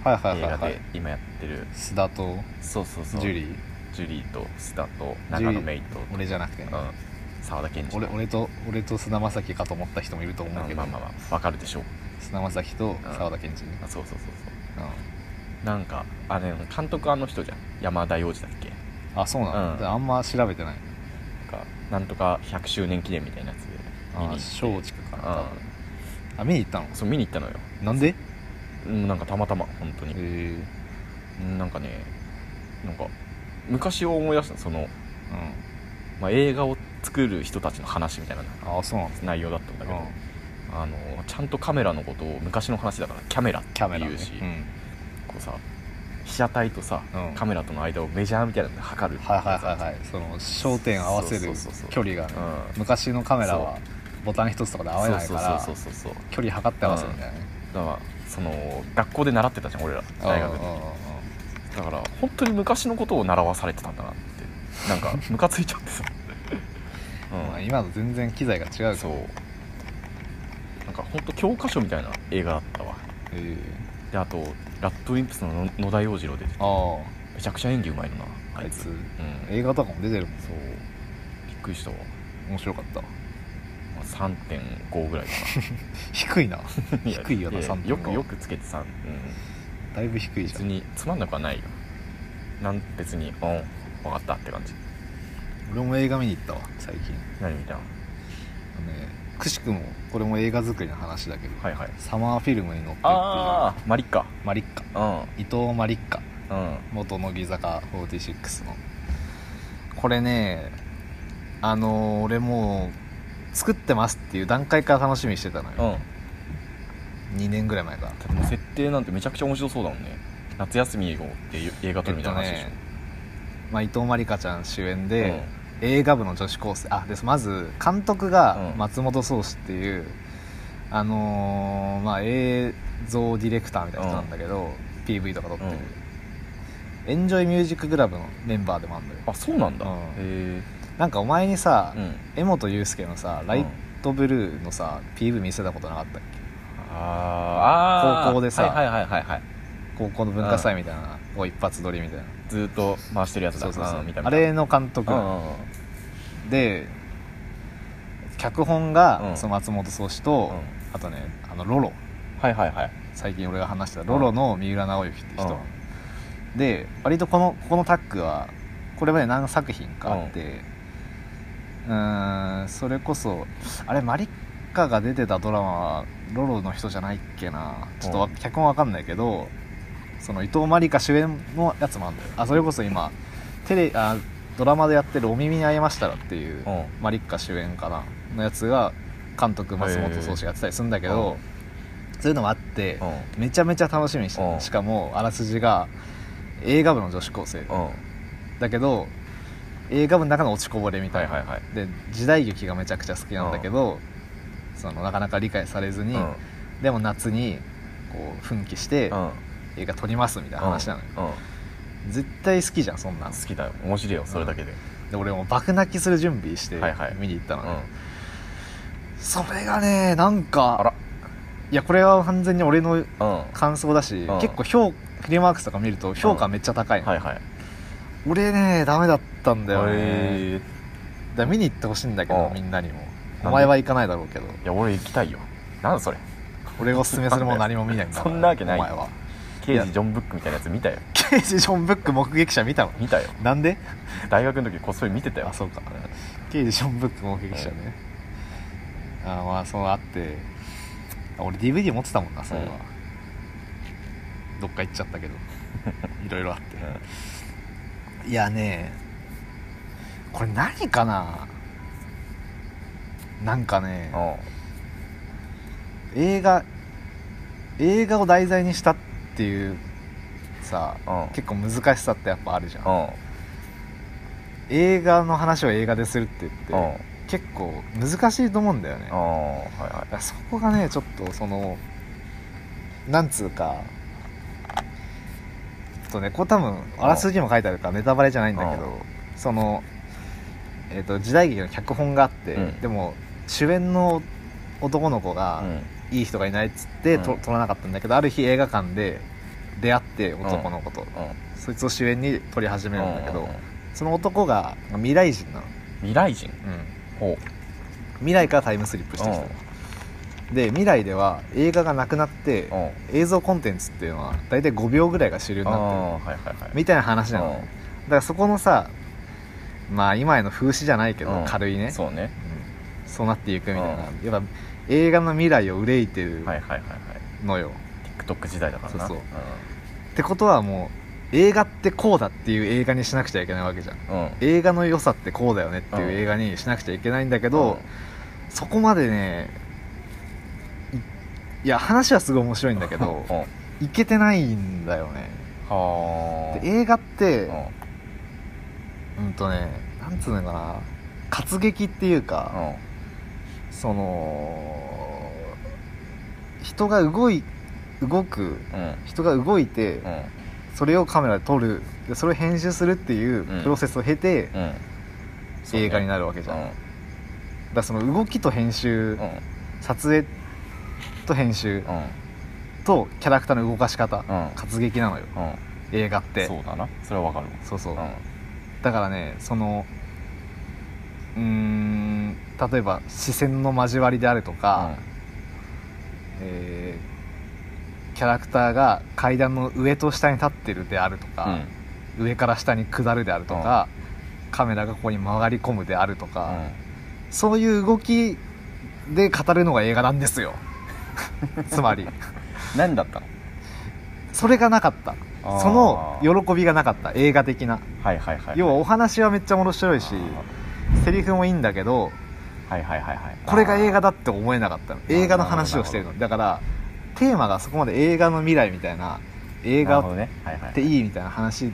[SPEAKER 1] はいはい
[SPEAKER 2] 映画
[SPEAKER 1] はい。はい
[SPEAKER 2] で今やってる。
[SPEAKER 1] 須田と？
[SPEAKER 2] そうそうそう。
[SPEAKER 1] ジュリー？
[SPEAKER 2] ジュリーと須田と長野メイと。
[SPEAKER 1] 俺じゃなくてね、
[SPEAKER 2] うん。沢田研二
[SPEAKER 1] 俺俺と俺と菅田将暉かと思った人もいると思うけど、
[SPEAKER 2] まあまあまあわかるでしょう。
[SPEAKER 1] 菅田将暉と沢田研二ね、
[SPEAKER 2] あそうそうそうそう。
[SPEAKER 1] うん。
[SPEAKER 2] なんかあれ監督あの人じゃん。山田洋次だっけ？
[SPEAKER 1] あそうなんだ、
[SPEAKER 2] うん。
[SPEAKER 1] あんま調べてない
[SPEAKER 2] なんかなんとか100周年記念みたいなやつで見に行
[SPEAKER 1] あ松竹かなあ見に行ったの？
[SPEAKER 2] そう見に行ったのよ。
[SPEAKER 1] なんで？
[SPEAKER 2] うんなんかたまたま本当に。
[SPEAKER 1] へえ
[SPEAKER 2] うんなんかねなんか昔を思い出したのその、
[SPEAKER 1] うん。
[SPEAKER 2] まあ、映画を作る人たちの話みたいな。
[SPEAKER 1] ああそうなんです
[SPEAKER 2] 内容だったんだけど、
[SPEAKER 1] うん。
[SPEAKER 2] あのちゃんとカメラのことを昔の話だからキャメラって
[SPEAKER 1] キャメラ、ね。
[SPEAKER 2] 言うし、
[SPEAKER 1] うん。
[SPEAKER 2] こうさ被写体とさ、
[SPEAKER 1] うん。
[SPEAKER 2] カメラとの間をメジャーみたいなので測る
[SPEAKER 1] はいはいはいはい。その焦点合わせる
[SPEAKER 2] そうそうそうそう。
[SPEAKER 1] 距離がね。
[SPEAKER 2] うん。
[SPEAKER 1] 昔のカメラはボタン一つとかで合えないから
[SPEAKER 2] そうそうそうそうそう。
[SPEAKER 1] 距離測って合わせるんだよね
[SPEAKER 2] だからその学校で習ってたじゃん俺ら。大学で。
[SPEAKER 1] うんうん。うんうん
[SPEAKER 2] だから本当に昔のことを習わされてたんだなって。なんかムカついちゃってさ、
[SPEAKER 1] まあ今と全然機材が違うから
[SPEAKER 2] そう。なんか本当教科書みたいな映画だったわ。
[SPEAKER 1] え
[SPEAKER 2] であとラッドウィンプスの野野田洋次郎出てて。
[SPEAKER 1] ー、あ。
[SPEAKER 2] めちゃくちゃ演技うまいのな
[SPEAKER 1] ああいつ。
[SPEAKER 2] うん。
[SPEAKER 1] 映画とかも出てるもん。
[SPEAKER 2] そう。びっくりしたわ、
[SPEAKER 1] 面白かった。
[SPEAKER 2] まあ、3.5ぐらいか
[SPEAKER 1] 低いな。
[SPEAKER 2] な
[SPEAKER 1] 低いよな
[SPEAKER 2] や
[SPEAKER 1] 3.5
[SPEAKER 2] よくよくつけて3、うん、
[SPEAKER 1] だいぶ低いじゃ
[SPEAKER 2] 別
[SPEAKER 1] ん
[SPEAKER 2] につまんなくはないよ。なん別にうん分かったって感じ。
[SPEAKER 1] 俺も映画見に行ったわ最近。
[SPEAKER 2] 何見たの？
[SPEAKER 1] あのねくしくもこれも映画作りの話だけど、
[SPEAKER 2] はいはい。
[SPEAKER 1] サマーフィルムに乗ってっていう。
[SPEAKER 2] ああマリッカ。
[SPEAKER 1] マリッカ。
[SPEAKER 2] うん。
[SPEAKER 1] 伊藤マリッカ。
[SPEAKER 2] うん。
[SPEAKER 1] 元乃木坂46の。これねあの俺もう作ってますっていう段階から楽しみにしてたのよ、
[SPEAKER 2] うん。
[SPEAKER 1] 2年ぐらい前から。
[SPEAKER 2] でも設定なんてめちゃくちゃ面白そうだもんね。夏休みをって映画撮るみたいな話でしょ、
[SPEAKER 1] まあ、伊藤まりかちゃん主演で、映画部の女子高生。あですまず監督が
[SPEAKER 2] うん。
[SPEAKER 1] 松本壮志っていう、あのーまあ、映像ディレクターみたいな人なんだけど、PV とか撮ってる、エンジョイミュージッククラブのメンバーでもあるんだよ。
[SPEAKER 2] あそうなんだ、
[SPEAKER 1] うん。
[SPEAKER 2] へ
[SPEAKER 1] なんかお前にさ、
[SPEAKER 2] えうん。
[SPEAKER 1] 江本祐介のさライトブルーのさ PV 見せたことなかったっけ？
[SPEAKER 2] あー。あー
[SPEAKER 1] 高校でさ
[SPEAKER 2] はいはいはいはいはい。
[SPEAKER 1] 高校の文化祭みたいな、こう一発撮りみたいな。
[SPEAKER 2] ずーっと回してるやつだ。
[SPEAKER 1] そうそうそう。あれの監督、
[SPEAKER 2] うんうんうん
[SPEAKER 1] で脚本が、
[SPEAKER 2] うん。
[SPEAKER 1] その松本壮志と、
[SPEAKER 2] うん。
[SPEAKER 1] あとねあのロロ。
[SPEAKER 2] はいはいはい。
[SPEAKER 1] 最近俺が話したロロの三浦直之って人、で割とこのここのタッグはこれまで何作品かあってうーんそれこそあれマリッカが出てたドラマはロロの人じゃないっけな。ちょっとわ
[SPEAKER 2] うん。
[SPEAKER 1] 脚本わかんないけどその伊藤マリカ主演のやつもあるんだよ。あそれこそ今テレあドラマでやってる「お耳に合いましたら」っていう、
[SPEAKER 2] うん。
[SPEAKER 1] マリッカ主演かなのやつが監督松本壮志がやってたりするんだけど、そういうのもあって、
[SPEAKER 2] うん。
[SPEAKER 1] めちゃめちゃ楽しみにして
[SPEAKER 2] うん。
[SPEAKER 1] るしかもあらすじが映画部の女子高生。
[SPEAKER 2] うん。
[SPEAKER 1] だけど映画部の中の落ちこぼれみたいな、
[SPEAKER 2] はいはいはい。
[SPEAKER 1] で時代劇がめちゃくちゃ好きなんだけど、そのなかなか理解されずに、
[SPEAKER 2] うん。
[SPEAKER 1] でも夏にこう奮起して
[SPEAKER 2] うん。
[SPEAKER 1] 映画撮りますみたいな話なのよ、
[SPEAKER 2] うん
[SPEAKER 1] 絶対好きじゃんそんなん。
[SPEAKER 2] 好きだよ。面白いよそれだけで。
[SPEAKER 1] で俺も爆泣きする準備して
[SPEAKER 2] はいはい。
[SPEAKER 1] 見に行ったのね、
[SPEAKER 2] うん。
[SPEAKER 1] それがねなん
[SPEAKER 2] あら。
[SPEAKER 1] かいやこれは完全に俺の
[SPEAKER 2] うん。は
[SPEAKER 1] 感想だし、
[SPEAKER 2] うん。
[SPEAKER 1] 結構評フリーマークスとか見ると評価めっちゃ高いの、
[SPEAKER 2] いはい。
[SPEAKER 1] 俺ねダメだったんだよね、
[SPEAKER 2] へ
[SPEAKER 1] だから見に行ってほしいんだけど
[SPEAKER 2] うん。
[SPEAKER 1] みんなにも。
[SPEAKER 2] で？
[SPEAKER 1] お前は行かないだろうけど。
[SPEAKER 2] ーいや俺行きたいよ。なんだそれ？
[SPEAKER 1] 俺がおすすめするもの何も見ないんだから。
[SPEAKER 2] そんなわけない。
[SPEAKER 1] お前は
[SPEAKER 2] 刑事ジョン・ブックみたいなやつ見たよ。
[SPEAKER 1] 刑事ジョン・ブック目撃者見たの
[SPEAKER 2] 見たよ。
[SPEAKER 1] なんで？
[SPEAKER 2] 大学の時こっそり見てたよ。
[SPEAKER 1] あそうか。刑事ジョン・ブック目撃者ね、あまあそうあって。あ俺 DVD 持ってたもんなそれは、どっか行っちゃったけど。いろいろあって、いやねこれ何かな？なんかね
[SPEAKER 2] うん。
[SPEAKER 1] 映画映画を題材にしたっていうさ
[SPEAKER 2] うん。
[SPEAKER 1] 結構難しさってやっぱあるじゃん。
[SPEAKER 2] うん。
[SPEAKER 1] 映画の話を映画でするって言って、
[SPEAKER 2] うん。
[SPEAKER 1] 結構難しいと思うんだよね。
[SPEAKER 2] ああはいは
[SPEAKER 1] だからそこがねちょっとそのなんつうかちょっとねこれ多分あらすじも書いてあるからネタバレじゃないんだけどその、えー、と時代劇の脚本があって、
[SPEAKER 2] うん。
[SPEAKER 1] でも主演の男の子が
[SPEAKER 2] い
[SPEAKER 1] いい人がいないっつって、と
[SPEAKER 2] うん。
[SPEAKER 1] 撮らなかったんだけどある日映画館で出会って男の子と、
[SPEAKER 2] うん
[SPEAKER 1] そいつを主演に撮り始めるんだけど、
[SPEAKER 2] うん
[SPEAKER 1] その男が未来人なの、
[SPEAKER 2] 未来人？ほ
[SPEAKER 1] 未来からタイムスリップしてきたの。で未来では映画がなくなって
[SPEAKER 2] ううん。
[SPEAKER 1] 映像コンテンツっていうのは大体5秒ぐらいが主流に
[SPEAKER 2] あ
[SPEAKER 1] なってる。
[SPEAKER 2] あはいはいはい。
[SPEAKER 1] みたいな話なの、
[SPEAKER 2] うん。
[SPEAKER 1] だからそこのさまあ今への風刺じゃないけど、
[SPEAKER 2] うん。
[SPEAKER 1] 軽いね。
[SPEAKER 2] そうね。
[SPEAKER 1] うん。そうなっていくみたいな、
[SPEAKER 2] うん。
[SPEAKER 1] やっぱ映画の未来を憂いてる
[SPEAKER 2] はいはいはいはい。
[SPEAKER 1] のよ、
[SPEAKER 2] TikTok 時代だからな。
[SPEAKER 1] そうそう。ってことはもう映画ってこうだっていう映画にしなくちゃいけないわけじゃん。
[SPEAKER 2] うん。うん
[SPEAKER 1] 映画の良さってこうだよねっていう映画にしなくちゃいけないんだけど、そこまでねいいや話はすごい面白いんだけど
[SPEAKER 2] うん。うん。
[SPEAKER 1] いけてないんだよね。
[SPEAKER 2] はあ。
[SPEAKER 1] で映画って
[SPEAKER 2] うん。
[SPEAKER 1] うんとねなんつうのかな。活劇っていうか、
[SPEAKER 2] うん。
[SPEAKER 1] その人が動い動く
[SPEAKER 2] うん。
[SPEAKER 1] 人が動いて、
[SPEAKER 2] うん。
[SPEAKER 1] それをカメラで撮る。でそれを編集するっていう
[SPEAKER 2] うん。
[SPEAKER 1] プロセスを経て、
[SPEAKER 2] うん。
[SPEAKER 1] 映画にな
[SPEAKER 2] る
[SPEAKER 1] るわけじゃん、
[SPEAKER 2] うん。
[SPEAKER 1] だからその動きと編集、
[SPEAKER 2] うん。
[SPEAKER 1] 撮影と編集
[SPEAKER 2] うん。
[SPEAKER 1] とキャラクターの動かし方、
[SPEAKER 2] うん。
[SPEAKER 1] 活劇なのよ。
[SPEAKER 2] うん。
[SPEAKER 1] 映画って。
[SPEAKER 2] そうだな。それはわかる
[SPEAKER 1] そうそう、
[SPEAKER 2] わ
[SPEAKER 1] だからねそのうーん例えば視線の交わりであるとか、えーキャラクターが階段の上と下に立ってるであると
[SPEAKER 2] うん。
[SPEAKER 1] か、上から下に下るであるとか、カメラがここに曲がり込むであるとか、そういう動きで語るのが映画なんですよ。つまり。
[SPEAKER 2] 何だったの？
[SPEAKER 1] それがなかった。その喜びがなかった。映画的な。
[SPEAKER 2] はいはいはい
[SPEAKER 1] 要はお話はめっちゃ面白いしセリフもいいんだけど
[SPEAKER 2] はいはいはいはい。
[SPEAKER 1] これが映画だって思えなかったの。映画の話をしてるの。だからテーマがそこまで映画の未来みたいな映画っていいみたいな話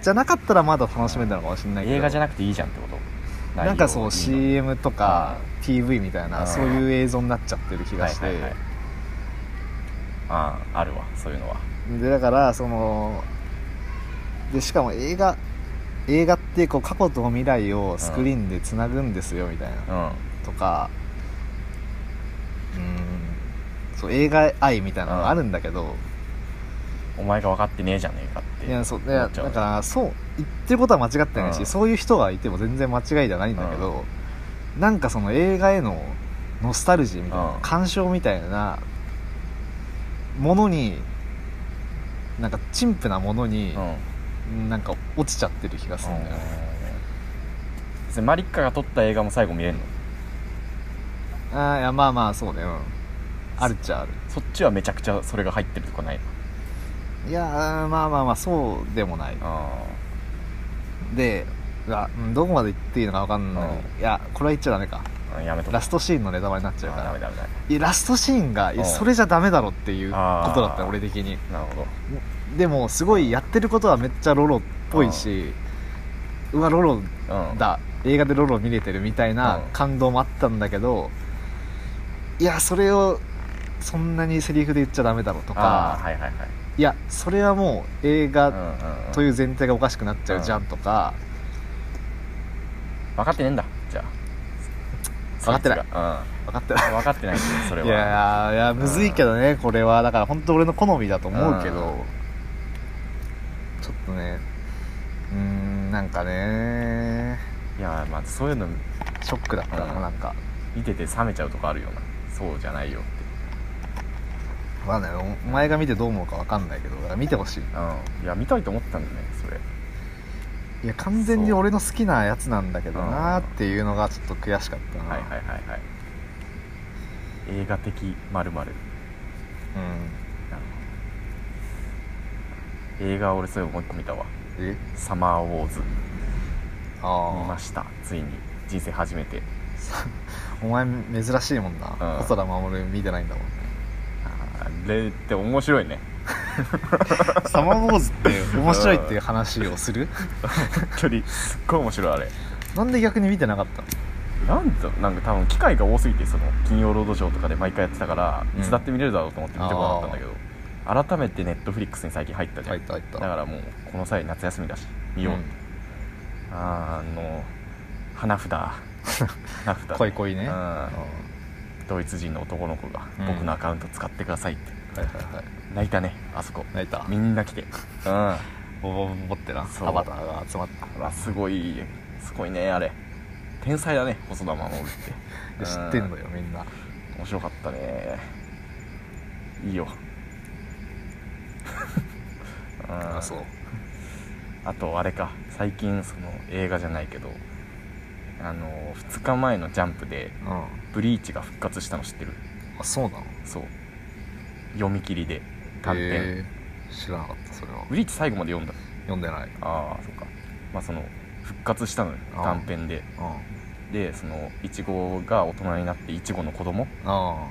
[SPEAKER 1] じゃなかったらまだ楽しめたのかもしれないけど。
[SPEAKER 2] 映画じゃなくていいじゃんってこと？
[SPEAKER 1] なんかそう CM とか TV みたいな
[SPEAKER 2] うん
[SPEAKER 1] そういう映像になっちゃってる気がして、
[SPEAKER 2] あああるわそういうのは。
[SPEAKER 1] でだからそのでしかも映画映画ってこう過去と未来をスクリーンでつなぐんですよみたいな、
[SPEAKER 2] うん
[SPEAKER 1] とかうんそう映画愛みたいなのがあるんだけど、
[SPEAKER 2] お前が分かってねえじゃねえかって
[SPEAKER 1] いやそういやだからそう言ってることは間違ってないし、
[SPEAKER 2] うん。
[SPEAKER 1] そういう人がいても全然間違いじゃないんだけど、なんかその映画へのノスタルジーみたいな、
[SPEAKER 2] うん。
[SPEAKER 1] 鑑賞みたいなものになんか陳腐なものに
[SPEAKER 2] う、ん。
[SPEAKER 1] なんか落ちちゃってる気がするんだよね、
[SPEAKER 2] 別にマリッカが撮った映画も最後見れるの
[SPEAKER 1] ああいやまあまあそうねうん。あるっちゃある。
[SPEAKER 2] そっちはめちゃくちゃそれが入ってるとかない
[SPEAKER 1] いやーまあまあまあそうでもない。
[SPEAKER 2] あ
[SPEAKER 1] でいやうんどこまで言っていいのか分かんない、
[SPEAKER 2] うん。
[SPEAKER 1] いやこれは言っちゃダメか。
[SPEAKER 2] うんやめと
[SPEAKER 1] ラストシーンのネタバレになっちゃう
[SPEAKER 2] あ
[SPEAKER 1] から。
[SPEAKER 2] ダメダメダメ。
[SPEAKER 1] いやラストシーンがそれじゃダメだろっていうことだったよ俺的に。
[SPEAKER 2] なるほど。
[SPEAKER 1] でもすごいやってることはめっちゃロロっぽいし、うわロロ
[SPEAKER 2] うん。
[SPEAKER 1] だ映画でロロ見れてるみたいな
[SPEAKER 2] うん。
[SPEAKER 1] 感動もあったんだけどいやそれをそんなにセリフで言っちゃダメだろと
[SPEAKER 2] あ
[SPEAKER 1] か
[SPEAKER 2] あはいはいはい。
[SPEAKER 1] いやそれはもう映画という
[SPEAKER 2] う
[SPEAKER 1] 前提がおかしくなっちゃうじゃんとか、
[SPEAKER 2] 分かってねえんだじゃあ。
[SPEAKER 1] 分かってない。
[SPEAKER 2] そつが。
[SPEAKER 1] 分かってない。
[SPEAKER 2] うん分かってないそれは。い
[SPEAKER 1] やいやむずいけどねこれは。だから本当俺の好みだと思うけど、
[SPEAKER 2] うん。
[SPEAKER 1] ちょっとねうーんなんかね。
[SPEAKER 2] いやまあそういうの
[SPEAKER 1] ショックだったな、
[SPEAKER 2] うん。
[SPEAKER 1] なんか。
[SPEAKER 2] 見てて冷めちゃうとこあるよなそうじゃないよって。
[SPEAKER 1] まあねお前が見てどう思うか分かんないけどだから見てほしい。
[SPEAKER 2] うん。いや見たいと思ってたんだよねそれ。
[SPEAKER 1] いや完全に俺の好きなやつなんだけどなーっていうのがちょっと悔しかったな。
[SPEAKER 2] はいはいはいはい。映画的まるまる映画俺そういえばもう一個見たわ。
[SPEAKER 1] うんえ「
[SPEAKER 2] サマーウォーズ」
[SPEAKER 1] ああ
[SPEAKER 2] 見ましたついに。人生初めて
[SPEAKER 1] お前珍しいもんな。
[SPEAKER 2] うん。
[SPEAKER 1] 細田守見てないんだもん
[SPEAKER 2] あれって面白いね。
[SPEAKER 1] サマーウォーズって面白いっていう話をする？
[SPEAKER 2] 本当にすっごい面白いあれ。
[SPEAKER 1] なんで逆に見てなかったの？
[SPEAKER 2] なんだなんか多分機会が多すぎてその金曜ロードショーとかで毎回やってたから
[SPEAKER 1] うん。
[SPEAKER 2] いつだって見れるだろうと思って見てこなかったんだけど、改めてネットフリックスに最近入ったじゃん。
[SPEAKER 1] 入った入った。
[SPEAKER 2] だからもうこの際夏休みだし見よう。って、あの花札
[SPEAKER 1] 恋恋ね。
[SPEAKER 2] うん。
[SPEAKER 1] は
[SPEAKER 2] ドイツ人の男の子が
[SPEAKER 1] うん。
[SPEAKER 2] 僕のアカウント使ってくださいって、
[SPEAKER 1] いはいはい。
[SPEAKER 2] 泣いたねあそこ。
[SPEAKER 1] 泣いた。
[SPEAKER 2] みんな来て。うん。
[SPEAKER 1] ボボボボってな。アバターが集まった。
[SPEAKER 2] すごいすごいねあれ。天才だね細田守って。
[SPEAKER 1] で 知ってん
[SPEAKER 2] の
[SPEAKER 1] のよみんな。
[SPEAKER 2] 面白かったね。いいよ。う ん
[SPEAKER 1] あそう。
[SPEAKER 2] あとあれか。最近その映画じゃないけどあの2日前の「ジャンプ」で
[SPEAKER 1] うん「
[SPEAKER 2] ブリーチ」が復活したの知ってる？
[SPEAKER 1] あそうなの？
[SPEAKER 2] そう。読み切りで。短編、
[SPEAKER 1] へー。知らなかったそれは。
[SPEAKER 2] ブリーチ最後まで読んだ
[SPEAKER 1] 読んでない。
[SPEAKER 2] ああそっか。まあその復活したのよ短編で。
[SPEAKER 1] うん。
[SPEAKER 2] でそのイチゴが大人になってイチゴの子供
[SPEAKER 1] あ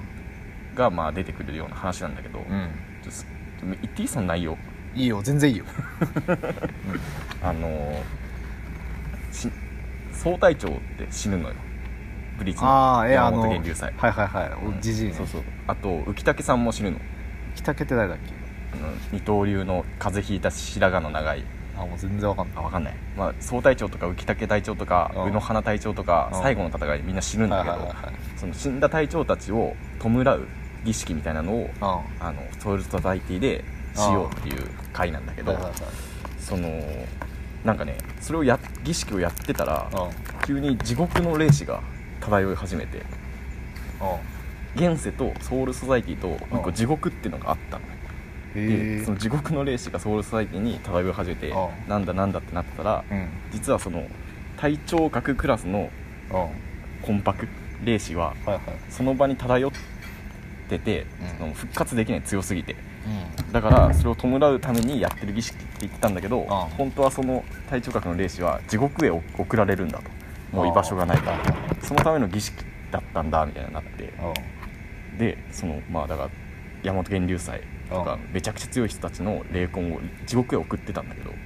[SPEAKER 2] がまあ出てくるような話なんだけど、
[SPEAKER 1] あうん。
[SPEAKER 2] ちょっとす言っていい？その内容。
[SPEAKER 1] いいよ全然いいよ。
[SPEAKER 2] あのーし総隊長って死ぬのよ。ブリーチの山
[SPEAKER 1] のはい
[SPEAKER 2] 本源流祭。
[SPEAKER 1] はいはいおじじいね。
[SPEAKER 2] そうそう。あと浮竹さんも死ぬの。
[SPEAKER 1] 北家って誰だっけ？
[SPEAKER 2] 二刀流の風邪ひいた白髪の長い。
[SPEAKER 1] あもう全然わかんない。
[SPEAKER 2] あ分かんない、まあ、総隊長とか浮竹隊長とか
[SPEAKER 1] うん。
[SPEAKER 2] 宇野花隊長とか
[SPEAKER 1] うん。
[SPEAKER 2] 最後の戦いみんな死ぬんだけど、
[SPEAKER 1] はいはいはいはい。
[SPEAKER 2] その死んだ隊長たちを弔う儀式みたいなのを
[SPEAKER 1] あ
[SPEAKER 2] あのソウルソサイティでしようっていう会なんだけど、
[SPEAKER 1] はいはいはい。
[SPEAKER 2] そのなんかねそれをや儀式をやってたら
[SPEAKER 1] あ
[SPEAKER 2] 急に地獄の霊視が漂い始めて
[SPEAKER 1] あ
[SPEAKER 2] 現世とソウルソサイティと一個地獄っていうのがあったの。でその地獄の霊視がソウルソサイティに漂い始めて
[SPEAKER 1] あ
[SPEAKER 2] なんだなんだってなってたら
[SPEAKER 1] うん。
[SPEAKER 2] 実はその隊長格クラスの
[SPEAKER 1] ああは
[SPEAKER 2] 魂魄霊視はい
[SPEAKER 1] はい。
[SPEAKER 2] その場に漂ってて、
[SPEAKER 1] うん。
[SPEAKER 2] その復活できない強すぎて。
[SPEAKER 1] うん
[SPEAKER 2] だからそれを弔うためにやってる儀式って言ったんだけど本当はその隊長格の霊視は地獄へ送られるんだと。もう居場所がないから。そのための儀式だったんだみたいになって。
[SPEAKER 1] あ
[SPEAKER 2] でそのまあだから山本源流祭と
[SPEAKER 1] あ
[SPEAKER 2] かめちゃくちゃ強い人たちの霊魂を地獄へ送ってたんだけど
[SPEAKER 1] うん。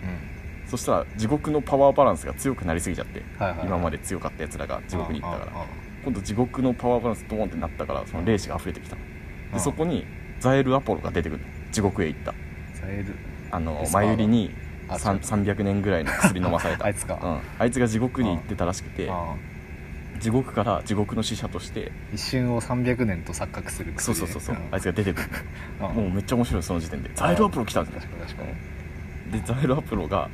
[SPEAKER 2] そしたら地獄のパワーバランスが強くなりすぎちゃって今まで強かったやつらが地獄に行ったから。今度地獄のパワーバランスドーンってなったからその霊視が溢れてきたの。
[SPEAKER 1] あ
[SPEAKER 2] でそこにザエル・アポロが出てくるの。地獄へ行った。
[SPEAKER 1] ザエル。
[SPEAKER 2] あの前売りに
[SPEAKER 1] あ
[SPEAKER 2] さん
[SPEAKER 1] そう
[SPEAKER 2] 300年ぐらいの薬飲まされた。
[SPEAKER 1] あいつか。
[SPEAKER 2] うん、あいつが地獄に行ってたらしくて地獄から地獄の使者として
[SPEAKER 1] 一瞬を300年と錯覚する
[SPEAKER 2] そうそうそうそう、
[SPEAKER 1] ん。
[SPEAKER 2] あいつが出てくる もうめっちゃ面白いその時点で。ザエル・アポロ来たんだよ。
[SPEAKER 1] 確かに確かに。
[SPEAKER 2] でザエル・アポロが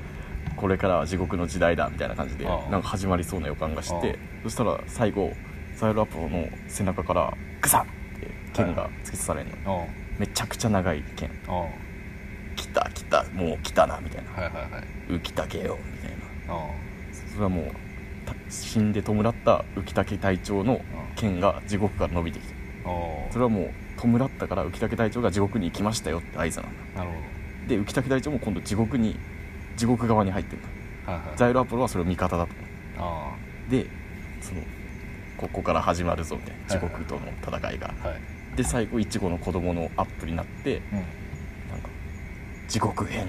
[SPEAKER 2] これからは地獄の時代だみたいな感じでなんか始まりそうな予感がして
[SPEAKER 1] あ。
[SPEAKER 2] そしたら最後ザエル・アポロの背中からグサッ剣が突き刺されるの、
[SPEAKER 1] あ
[SPEAKER 2] めちゃくちゃ長い剣。来た来た。もう来たなみたいな。
[SPEAKER 1] あはいはいはい。
[SPEAKER 2] 浮竹よみたいな。
[SPEAKER 1] あ
[SPEAKER 2] それはもうた死んで弔った浮竹隊長の剣が地獄から伸びてきてそれはもう弔ったから浮竹隊長が地獄に行きましたよって合図なんだ。
[SPEAKER 1] なるほ
[SPEAKER 2] で浮竹隊長も今度地獄に地獄側に入ってるんだ。
[SPEAKER 1] はいはい。
[SPEAKER 2] ザイルアポロはそれを味方だと。
[SPEAKER 1] あ
[SPEAKER 2] でそのここから始まるぞみたいな。地
[SPEAKER 1] はいはい
[SPEAKER 2] 獄との戦いが、
[SPEAKER 1] あはい
[SPEAKER 2] で最後イチゴの子供のアップになって
[SPEAKER 1] うん
[SPEAKER 2] なんか地獄編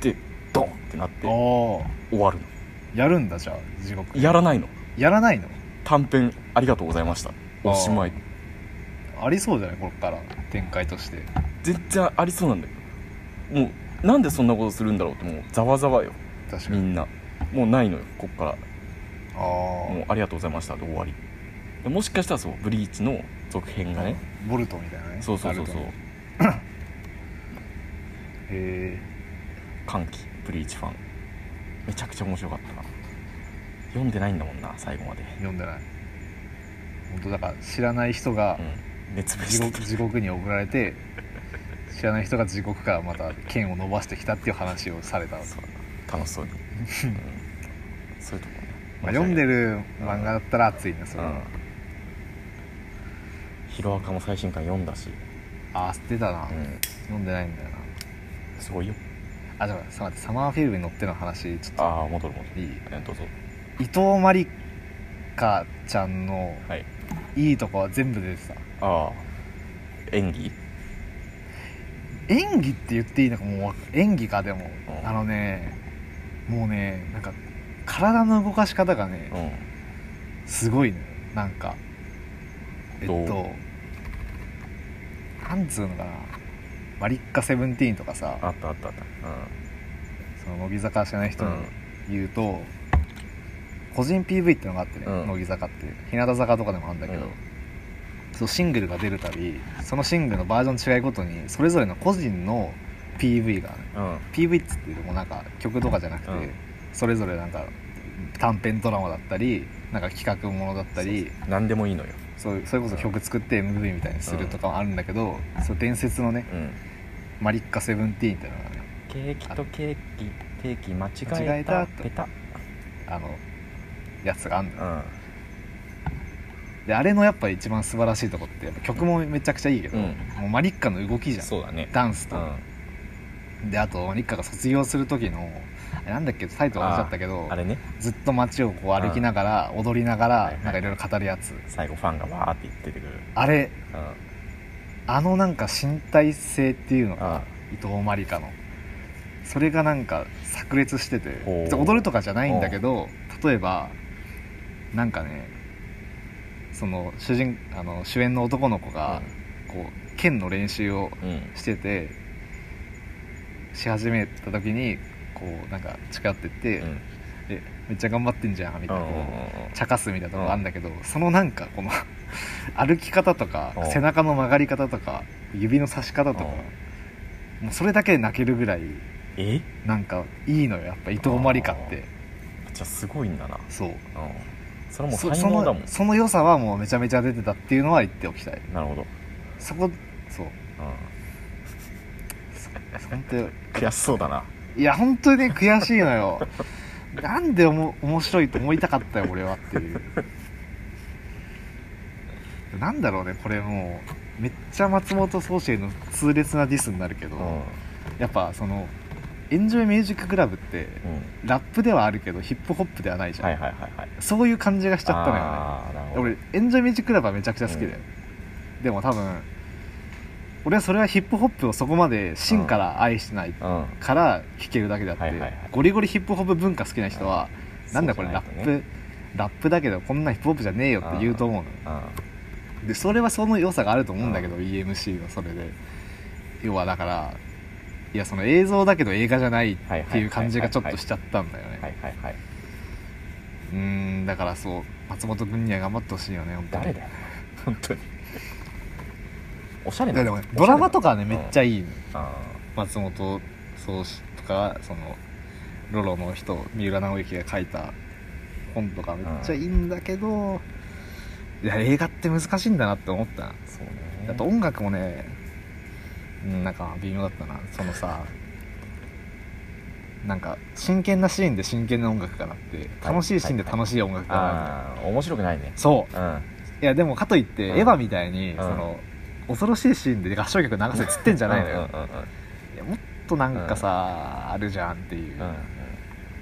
[SPEAKER 2] でドンってなって
[SPEAKER 1] あ
[SPEAKER 2] 終わるの。
[SPEAKER 1] あやるんだじゃあ地獄
[SPEAKER 2] やらないの。
[SPEAKER 1] やらないの？
[SPEAKER 2] 短編ありがとうございました。おしまい。
[SPEAKER 1] ありそうじゃないこっから展開として。
[SPEAKER 2] 全然ありそうなんだけど。もうなんでそんなことするんだろうってもうざわざわよ。
[SPEAKER 1] 確かに。
[SPEAKER 2] みんな。もうないのよこっから。
[SPEAKER 1] ああ
[SPEAKER 2] もうありがとうございましたで終わり。でもしかしたらそうブリーチの続編がね。
[SPEAKER 1] ボルトみたいなね。
[SPEAKER 2] そうそうそうそう。
[SPEAKER 1] へ
[SPEAKER 2] 歓喜ブリーチファン。めちゃくちゃ面白かったな。読んでないんだもんな最後まで。
[SPEAKER 1] え読んでない。本当だから知らない人が
[SPEAKER 2] うん。熱弁
[SPEAKER 1] 地獄
[SPEAKER 2] してた。
[SPEAKER 1] 地獄に送られて 知らない人が地獄からまた剣を伸ばしてきたっていう話をされた
[SPEAKER 2] そう楽しそうに、うん。そういうとこね。
[SPEAKER 1] まあ、読んでる漫画だったら熱いねそれは、
[SPEAKER 2] うんヒロアカも最新刊読んだし、
[SPEAKER 1] ああ知ってたな、
[SPEAKER 2] うん、
[SPEAKER 1] 読んでないんだよな。
[SPEAKER 2] すごいよ。
[SPEAKER 1] あじゃあさ待ってサマーフィルムに乗っての話ちょっ
[SPEAKER 2] ああ戻る戻る。
[SPEAKER 1] といい？
[SPEAKER 2] えどうぞ。
[SPEAKER 1] 伊藤まりかちゃんの
[SPEAKER 2] はい。
[SPEAKER 1] いいとこは全部出てた。
[SPEAKER 2] ああ演技？
[SPEAKER 1] 演技って言っていいのかもう演技かでも、
[SPEAKER 2] うん。
[SPEAKER 1] あのねもうねなんか体の動かし方がね、
[SPEAKER 2] うん。
[SPEAKER 1] すごいねなんかえっ
[SPEAKER 2] ど
[SPEAKER 1] となんつうのかな。マリッカセブンティーンとかさ。
[SPEAKER 2] あったあったあった。
[SPEAKER 1] その乃木坂知らない人に
[SPEAKER 2] うん。
[SPEAKER 1] 言うと、個人 PV ってのがあってね、
[SPEAKER 2] うん。
[SPEAKER 1] 乃木坂って。日向坂とかでもあるんだけど、
[SPEAKER 2] うん。
[SPEAKER 1] そうシングルが出るたびそのシングルのバージョン違いごとにそれぞれの個人の PV がね
[SPEAKER 2] うん。うん
[SPEAKER 1] PV っつってもなんか曲とかじゃなくて、
[SPEAKER 2] うん。
[SPEAKER 1] それぞれなんか短編ドラマだったりなんか企画ものだったり
[SPEAKER 2] 何でもいいのよ
[SPEAKER 1] そうそれこそ曲作って MV みたいにするとかもあるんだけど、そう伝説のね
[SPEAKER 2] うん。
[SPEAKER 1] マリッカセブンティーンっていうのがね
[SPEAKER 2] ケーキとケーキケーキ間違
[SPEAKER 1] 間違
[SPEAKER 2] え
[SPEAKER 1] えた
[SPEAKER 2] た。ペタ
[SPEAKER 1] あのやつがあんのよ。
[SPEAKER 2] うん。
[SPEAKER 1] であれのやっぱ一番素晴らしいとこってやっぱ曲もめちゃくちゃいいけど、
[SPEAKER 2] うん。
[SPEAKER 1] もうマリッカの動きじゃん。
[SPEAKER 2] そうだね。
[SPEAKER 1] ダンスと、
[SPEAKER 2] うん。
[SPEAKER 1] であとマリッカが卒業する時のなんだっけタイトル忘れちゃったけど
[SPEAKER 2] あれね。
[SPEAKER 1] ずっと街をこう歩きながら踊りながら
[SPEAKER 2] はいはい。
[SPEAKER 1] なんかいろいろ語るやつ。
[SPEAKER 2] 最後ファンがわーって出てくる。
[SPEAKER 1] あれ
[SPEAKER 2] うん。
[SPEAKER 1] あのなんか身体性っていうのが
[SPEAKER 2] あ
[SPEAKER 1] 伊藤まりかの。それがなんか炸裂してて
[SPEAKER 2] ほう。
[SPEAKER 1] 別に踊るとかじゃないんだけど例えばなんかねその主人あの主演の男の子がこう剣の練習を
[SPEAKER 2] うん。
[SPEAKER 1] しててし始めた時にこうなんか近寄ってって、
[SPEAKER 2] うん。
[SPEAKER 1] でめっちゃ頑張ってんじゃんみたいな茶化すみたいなとこあるんだけど、そのなんかこの 歩き方とか
[SPEAKER 2] うん。
[SPEAKER 1] 背中の曲がり方とか指の差し方とかもうそれだけで泣けるぐらい
[SPEAKER 2] え？
[SPEAKER 1] なんかいいのよやっぱ伊藤まりかって。
[SPEAKER 2] じゃあすごいんだな。
[SPEAKER 1] そう。
[SPEAKER 2] うん。それはもう
[SPEAKER 1] そそ
[SPEAKER 2] 才能だもん。
[SPEAKER 1] のその良さはもうめちゃめちゃ出てたっていうのは言っておきたい。
[SPEAKER 2] なるほど。
[SPEAKER 1] そこそう。
[SPEAKER 2] う
[SPEAKER 1] 本当に
[SPEAKER 2] ん 悔しそうだない
[SPEAKER 1] や本当にね悔しいのよ。なんでおも面白いと思いたかったよ俺はっていう。なんだろうねこれもうめっちゃ松本宗志への痛烈なディスになるけど、
[SPEAKER 2] うん。
[SPEAKER 1] やっぱそのエンジョイミュージッククラブって
[SPEAKER 2] うん。
[SPEAKER 1] ラップではあるけどヒップホップではないじゃん、
[SPEAKER 2] はいはいはいはい。
[SPEAKER 1] そういう感じがしちゃったのよね。俺エンジョイミュージッククラブはめちゃくちゃ好きだよ、でも多分俺はそれはヒップホップをそこまで芯から愛してない
[SPEAKER 2] うん。
[SPEAKER 1] から聴けるだけであって、ゴリゴリヒップホップ文化好きな人は、なんだこれラップ、ラップだけどこんなヒップホップじゃねえよって言うと思うの。
[SPEAKER 2] うん。
[SPEAKER 1] でそれはその良さがあると思うんだけど、EMC はそれで。要はだからいやその映像だけど映画じゃないっていう感じがちょっとしちゃったんだよね。
[SPEAKER 2] う
[SPEAKER 1] ーんだからそう松本君には頑張ってほしいよね本当に。
[SPEAKER 2] 誰だよ本当におしゃれな。
[SPEAKER 1] ドラマとかはね
[SPEAKER 2] うん
[SPEAKER 1] めっちゃいい。松本宗志とかそのロロの人三浦直之が書いた本とかめっちゃいいんだけど、いや映画って難しいんだなって思った。
[SPEAKER 2] ーそうね。
[SPEAKER 1] あと音楽もねうんなんか微妙だったなそのさなんか真剣なシーンで真剣な音楽かなって楽しいシーンで楽しい音楽かなみたいな
[SPEAKER 2] ああ面白くないね。
[SPEAKER 1] そう。
[SPEAKER 2] うん。
[SPEAKER 1] いやでもかといって、
[SPEAKER 2] うん。
[SPEAKER 1] エヴァみたいに、
[SPEAKER 2] ん。
[SPEAKER 1] その恐ろしいシーンで合唱曲流せっつってんじゃないのよ、
[SPEAKER 2] うんうんうんうん
[SPEAKER 1] いやもっとなんかさ、あるじゃんっていう、
[SPEAKER 2] うんうん。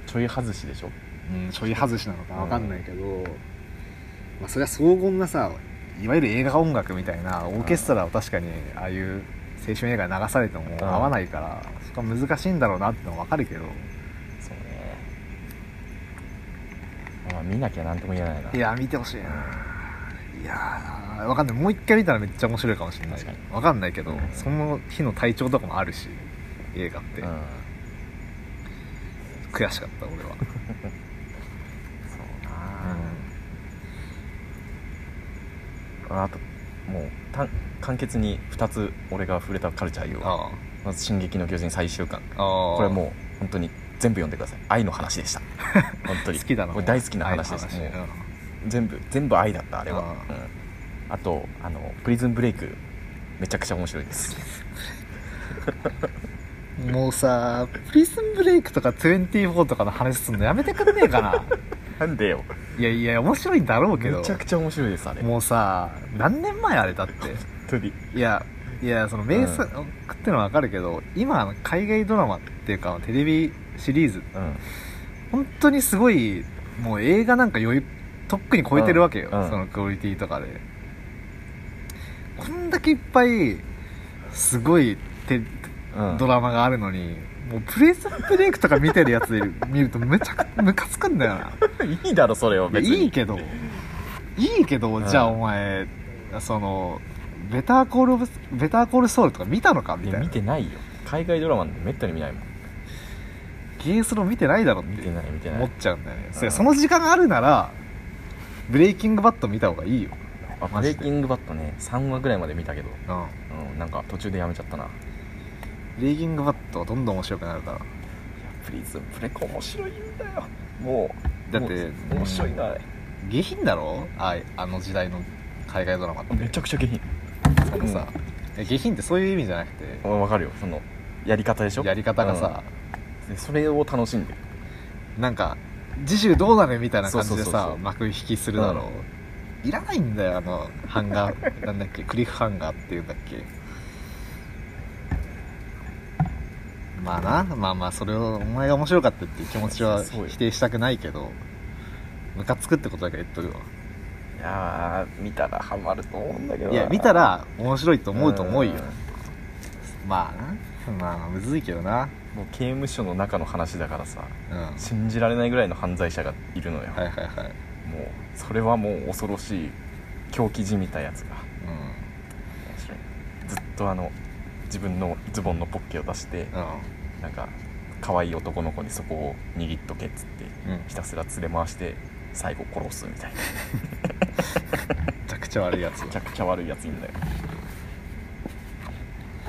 [SPEAKER 2] ちょい外しでしょ？
[SPEAKER 1] うん、ちょい外しなのかわかんないけど、まあ、それは荘厳なさいわゆる映画音楽みたいなオーケストラを確かにああいう青春映画に流されても
[SPEAKER 2] ん。
[SPEAKER 1] 合わないから、そこは難しいんだろうなってのはわかるけど。
[SPEAKER 2] そうね。まあ見なきゃなんとも言えないな。い
[SPEAKER 1] や見てほしいな。いやーわかんない。もう一回見たらめっちゃ面白いかもしれない。
[SPEAKER 2] 確かに。
[SPEAKER 1] わかんないけど、
[SPEAKER 2] うん
[SPEAKER 1] その日の体調とかもあるし映画って、
[SPEAKER 2] うん。
[SPEAKER 1] 悔しかった俺は、
[SPEAKER 2] そうな、あともうた簡潔に2つ俺が触れたカルチャー言うわ。
[SPEAKER 1] あ
[SPEAKER 2] まず「進撃の巨人」最終巻。
[SPEAKER 1] ああ。あ
[SPEAKER 2] これもう本当に全部読んでください。愛の話でした。本当に。
[SPEAKER 1] 好きだな。
[SPEAKER 2] 俺大好きな話です。
[SPEAKER 1] 愛の
[SPEAKER 2] もう全部全部愛だったあれは。
[SPEAKER 1] あ
[SPEAKER 2] あ,、うん、あとあのプリズンブレイクめちゃくちゃ面白いです。
[SPEAKER 1] う んもうさプリズンブレイクとか24とかの話すんのやめてくんねえかな。
[SPEAKER 2] なんでよ。
[SPEAKER 1] いやいや面白いんだろうけど。
[SPEAKER 2] めちゃくちゃ面白いですあれ。
[SPEAKER 1] もうさ何年前あれだって。
[SPEAKER 2] 本当に。
[SPEAKER 1] いやいやその名作ってのは分かるけど、今あの海外ドラマっていうかテレビシリーズ。
[SPEAKER 2] うん。
[SPEAKER 1] 本当にすごいもう映画なんか余裕とっくに超えてるわけよ、
[SPEAKER 2] うん。うん。
[SPEAKER 1] そのクオリティとかで。こんだけいっぱいすごいテ
[SPEAKER 2] うん。
[SPEAKER 1] ドラマがあるのにもうプレイズンブレイクとか見てるやつで見るとめちゃくムカつくんだよな。い
[SPEAKER 2] いだろそれを
[SPEAKER 1] や
[SPEAKER 2] 別に。
[SPEAKER 1] いいけど。いいけど、
[SPEAKER 2] うん。
[SPEAKER 1] じゃあお前そのベターコールベターコールソウルとか見たのか？みたいな。
[SPEAKER 2] 見てないよ。海外ドラマなんてめったに見ないもん。
[SPEAKER 1] ゲースロー見てないだろって思っちゃうんだよね、その時間があるならブレイキングバット見た方がいいよ、
[SPEAKER 2] あブレイキングバットね3話ぐらいまで見たけど。
[SPEAKER 1] うん、
[SPEAKER 2] うんなんか途中でやめちゃったな。いや
[SPEAKER 1] ブレイキングバットはどんどん面白くなるから。
[SPEAKER 2] プリズンブレイク面白いんだよ。もう
[SPEAKER 1] だって
[SPEAKER 2] 面白いな。あれ
[SPEAKER 1] 下品だろ？ああの時代の海外ドラマって。
[SPEAKER 2] めちゃくちゃ下品。
[SPEAKER 1] そのさ、え下品ってそういう意味じゃなくて？
[SPEAKER 2] わかるよ。そのやり方でしょ？
[SPEAKER 1] やり方がさ、
[SPEAKER 2] うん。でそれを楽しんでる。
[SPEAKER 1] なんか次週どうなるみたいな感じでさ幕引きするだろう、いらないんだよあのハンガーなんだっけクリフハンガーっていうんだっけ。まあなまあまあそれをお前が面白かったっていう気持ちは否定したくないけどムカつくってことだけ言っとくわ。
[SPEAKER 2] いやー見たらハマると思うんだけどな。い
[SPEAKER 1] や見たら面白いと思うと思うよ。
[SPEAKER 2] ん。
[SPEAKER 1] まあなまあむずいけどな。
[SPEAKER 2] もう刑務所の中の話だからさ
[SPEAKER 1] うん。はい
[SPEAKER 2] 信じられないぐらいの犯罪者がいるのよ、
[SPEAKER 1] はいはい
[SPEAKER 2] もうそれはもう恐ろしい狂気じみたやつが。ずっとあの自分のズボンのポッケを出して
[SPEAKER 1] うんうん。
[SPEAKER 2] なんか可愛い男の子にそこを握っとけっつって
[SPEAKER 1] うん。
[SPEAKER 2] ひたすら連れ回して最後殺すみたいな。
[SPEAKER 1] めちゃくちゃ悪いやつ。
[SPEAKER 2] めちゃくちゃ悪いやついんだよ。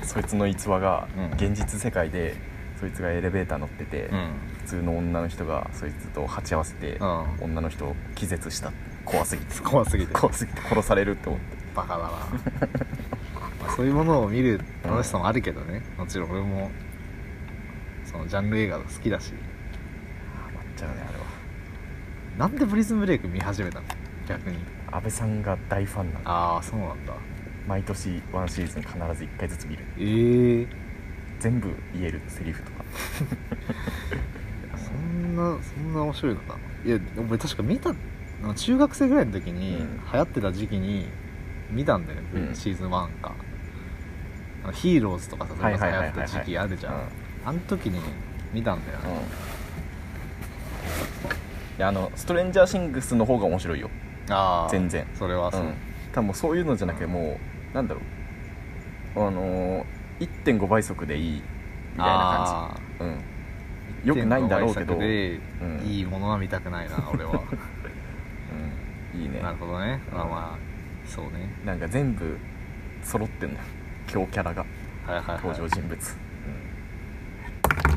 [SPEAKER 2] そいつの逸話が
[SPEAKER 1] うん。
[SPEAKER 2] 現実世界でそいつがエレベーター乗ってて、
[SPEAKER 1] うん。
[SPEAKER 2] 普通の女の人がそいつと鉢合わせて、
[SPEAKER 1] うん。
[SPEAKER 2] 女の人を気絶した。怖すぎて。
[SPEAKER 1] 怖すぎて。
[SPEAKER 2] 怖すぎて殺されるって思って。
[SPEAKER 1] バカだな。まあそういうものを見る楽しさもあるけどね、もちろん俺もそのジャンル映画好きだし。
[SPEAKER 2] ハマっちゃうねあれは。
[SPEAKER 1] なんでプリズンブレイク見始めたの？逆に。
[SPEAKER 2] 安倍さんが大ファンなんだ。
[SPEAKER 1] ああそうなんだ。
[SPEAKER 2] 毎年ワンシーズン必ず1回ずつ見る。
[SPEAKER 1] ええ
[SPEAKER 2] 全部言えるセリフとか。
[SPEAKER 1] そんなそんな面白いのか。いや俺確か見た中学生ぐらいの時に、
[SPEAKER 2] うん。
[SPEAKER 1] 流行ってた時期に見たんだよね、
[SPEAKER 2] うん。
[SPEAKER 1] シーズン1か。ヒーローズとかさそれこそ流行ってた時期あるじゃん、
[SPEAKER 2] うん。
[SPEAKER 1] あの時に見たんだよね、
[SPEAKER 2] であのストレンジャーシングスの方が面白いよ。
[SPEAKER 1] ああ
[SPEAKER 2] 全然。
[SPEAKER 1] それはそう、
[SPEAKER 2] うん。多分そういうのじゃなくてもうなんだろう。あのー、1.5倍速でいいみたいな感じ。うん。よくないんだろうけど、うん
[SPEAKER 1] で
[SPEAKER 2] うん
[SPEAKER 1] いいものは見たくないな俺は。
[SPEAKER 2] いいね。
[SPEAKER 1] なるほどね。
[SPEAKER 2] うん。
[SPEAKER 1] まあまあそうね。
[SPEAKER 2] なんか全部揃ってんだよ。強キャラが。
[SPEAKER 1] はいはい、はい、
[SPEAKER 2] 登場人物、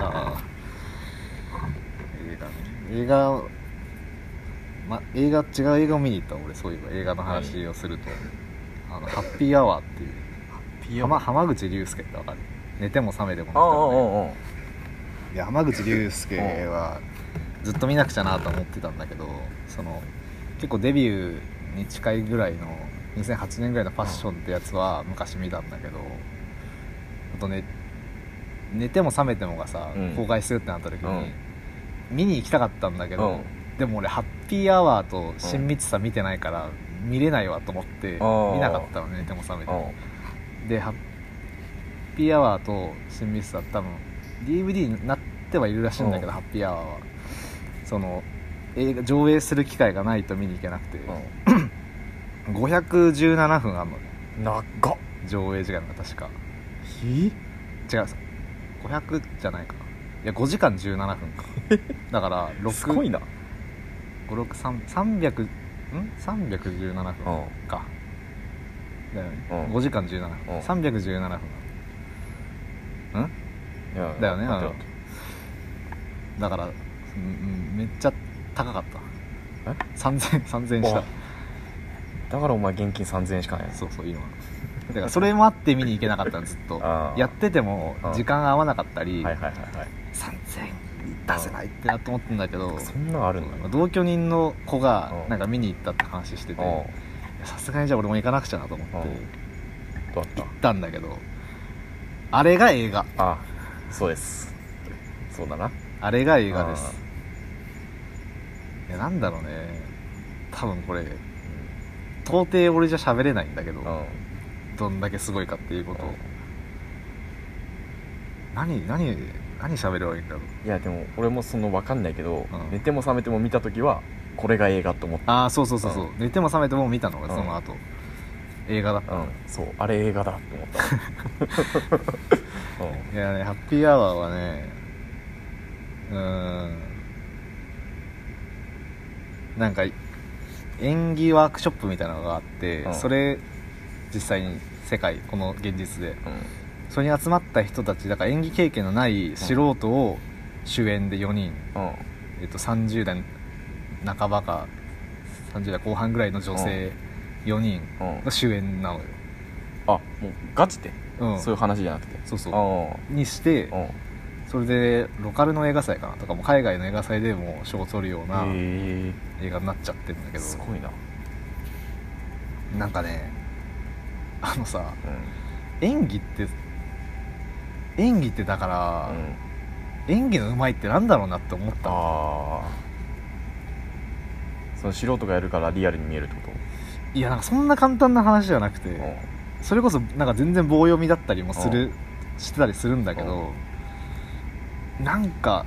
[SPEAKER 1] ああ。映画ね。映画ま映画違う映画を見に行った俺そういえば。映画の話をすると、あのハッピーアワーっていう。
[SPEAKER 2] ピ
[SPEAKER 1] 浜浜口竜介ってわかる寝ても覚めても
[SPEAKER 2] ああああ
[SPEAKER 1] の
[SPEAKER 2] ああ。
[SPEAKER 1] いや浜口竜介はずっと見なくちゃなと思ってたんだけどその結構デビューに近いぐらいの2008年ぐらいのファッションってやつは昔見たんだけどあとね寝ても覚めてもがさ、
[SPEAKER 2] うん。
[SPEAKER 1] 公開するってなった時に、
[SPEAKER 2] うん。
[SPEAKER 1] 見に行きたかったんだけど、でも俺ハッピーアワーと親密さ見てないから見れないわと思って
[SPEAKER 2] うん。
[SPEAKER 1] 見なかったのねでも覚めて。
[SPEAKER 2] うん
[SPEAKER 1] でハッピーアワーと親密さ多分 DVD になってはいるらしいんだけど、
[SPEAKER 2] うん。
[SPEAKER 1] ハッピーアワーは。その映画上映する機会がないと見に行けなくて、517分あんのね。
[SPEAKER 2] うん長っ。
[SPEAKER 1] 上映時間が確か。
[SPEAKER 2] え
[SPEAKER 1] 違う500じゃないか。ないや5時間17分か。だから6
[SPEAKER 2] すごいな。
[SPEAKER 1] 56300ん？317分
[SPEAKER 2] うん。
[SPEAKER 1] かだよね、
[SPEAKER 2] うん。
[SPEAKER 1] 5時間17分、
[SPEAKER 2] うん。
[SPEAKER 1] 317分。ん？
[SPEAKER 2] いや
[SPEAKER 1] だよね
[SPEAKER 2] 待って
[SPEAKER 1] だから、うんうん、めっちゃ高かった。
[SPEAKER 2] え
[SPEAKER 1] ？3000 3000円した。
[SPEAKER 2] わだからお前現金3000円しかない
[SPEAKER 1] そうそう今だからそれもあって見に行けなかったのずっと。
[SPEAKER 2] あー
[SPEAKER 1] やってても
[SPEAKER 2] うん
[SPEAKER 1] 時間合わなかったり、
[SPEAKER 2] はいはいはいはい。
[SPEAKER 1] 3000円出せないってなと思ってんだけど
[SPEAKER 2] そんなんあるんだよ
[SPEAKER 1] 同居人の子が
[SPEAKER 2] うん。
[SPEAKER 1] なんか見に行ったって話しててさすがにじゃあ俺も行かなくちゃなと思って。
[SPEAKER 2] だっ
[SPEAKER 1] 行ったんだけどあれが映画。
[SPEAKER 2] たあそうです。そうだな。
[SPEAKER 1] あれが映画です。いやなんだろうね。多分これ到底俺じゃ喋れないんだけど
[SPEAKER 2] うん。うん
[SPEAKER 1] どんだけすごいかっていうこと。を何何何喋ればいいんだろう。
[SPEAKER 2] いやでも俺もその分かんないけど、
[SPEAKER 1] うん。
[SPEAKER 2] 寝ても覚めても見た時はこれが映画と思った。
[SPEAKER 1] ああそうそうそうそう、
[SPEAKER 2] う
[SPEAKER 1] 寝ても覚めても見たのが
[SPEAKER 2] うん。
[SPEAKER 1] その後、映画だった。の、
[SPEAKER 2] うん。そう。あれ映画だって思った。うん。
[SPEAKER 1] いやねハッピーアワーはねうーん。なんか演技ワークショップみたいなのがあって、
[SPEAKER 2] うん。
[SPEAKER 1] それ実際に世界この現実で。
[SPEAKER 2] うん。
[SPEAKER 1] それに集まった人たちだから演技経験のない素人を主演で4人、
[SPEAKER 2] うん。
[SPEAKER 1] えっと、30代半ばか30代後半ぐらいの女性4人
[SPEAKER 2] うん。
[SPEAKER 1] が主演なのよ、
[SPEAKER 2] あもうガチで、
[SPEAKER 1] うん、
[SPEAKER 2] そういう話じゃなくて？
[SPEAKER 1] そうそう。
[SPEAKER 2] あ
[SPEAKER 1] にしてそれでロカルの映画祭かなとかも海外の映画祭でも賞を取るような
[SPEAKER 2] へ
[SPEAKER 1] 映画になっちゃってるんだけど。
[SPEAKER 2] えすごいな。
[SPEAKER 1] なんかねあのさ
[SPEAKER 2] うん。
[SPEAKER 1] 演技って演技ってだから、
[SPEAKER 2] うん。
[SPEAKER 1] 演技のうまいってなんだろうなって思ったの。
[SPEAKER 2] ああその素人がやるからリアルに見えるってこ
[SPEAKER 1] いやなんかそんな簡単な話じゃなくて、
[SPEAKER 2] と
[SPEAKER 1] それこそなんか全然棒読みだったりもする、してたりするんだけど、なんか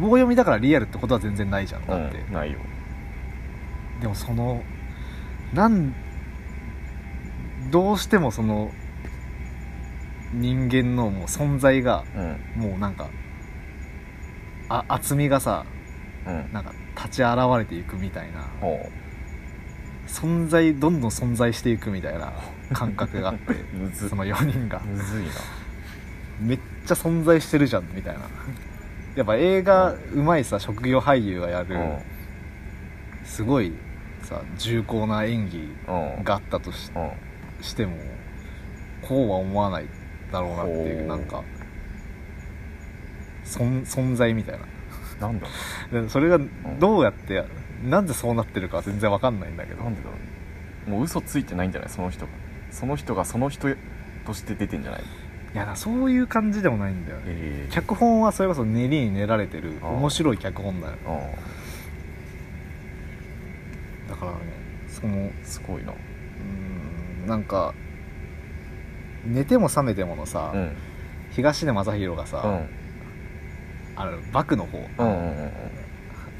[SPEAKER 1] 棒読みだからリアルってことは全然ないじゃん。だ
[SPEAKER 2] うん
[SPEAKER 1] って、
[SPEAKER 2] うんないよ。
[SPEAKER 1] でもそのなんどうしてもその人間のもう存在が
[SPEAKER 2] うん。
[SPEAKER 1] もうなんかあ厚みがさ
[SPEAKER 2] うん。
[SPEAKER 1] なんか立ち現れていくみたいな。
[SPEAKER 2] ほ
[SPEAKER 1] 存在どんどん存在していくみたいな感覚があって
[SPEAKER 2] う むず。
[SPEAKER 1] その4人が。
[SPEAKER 2] むずいな。
[SPEAKER 1] めっちゃ存在してるじゃんみたいな。やっぱ映画う。まいさ職業俳優がやるすごいさ重厚な演技があったとし
[SPEAKER 2] う。ん
[SPEAKER 1] してもこうは思わないだろうなってい
[SPEAKER 2] ほう
[SPEAKER 1] う。なんか存存在みたいな
[SPEAKER 2] なんだろ
[SPEAKER 1] でそれがどうやってなんでそうなってるかは全然わかんないんだけど。
[SPEAKER 2] うなんでだろう。ねもう嘘ついてないんじゃない？その人が。その人がその人として出てんじゃない？
[SPEAKER 1] いやなそういう感じでもないんだよね。
[SPEAKER 2] ええ。
[SPEAKER 1] 脚本はそれこそ練りに練られてる
[SPEAKER 2] あー
[SPEAKER 1] 面白い脚本だよだからねその
[SPEAKER 2] うんすごいな。
[SPEAKER 1] うーんなんか寝ても覚めてものさ、
[SPEAKER 2] うん。
[SPEAKER 1] 東出昌大がさ、
[SPEAKER 2] うん
[SPEAKER 1] あのバクの方、
[SPEAKER 2] うんうんうん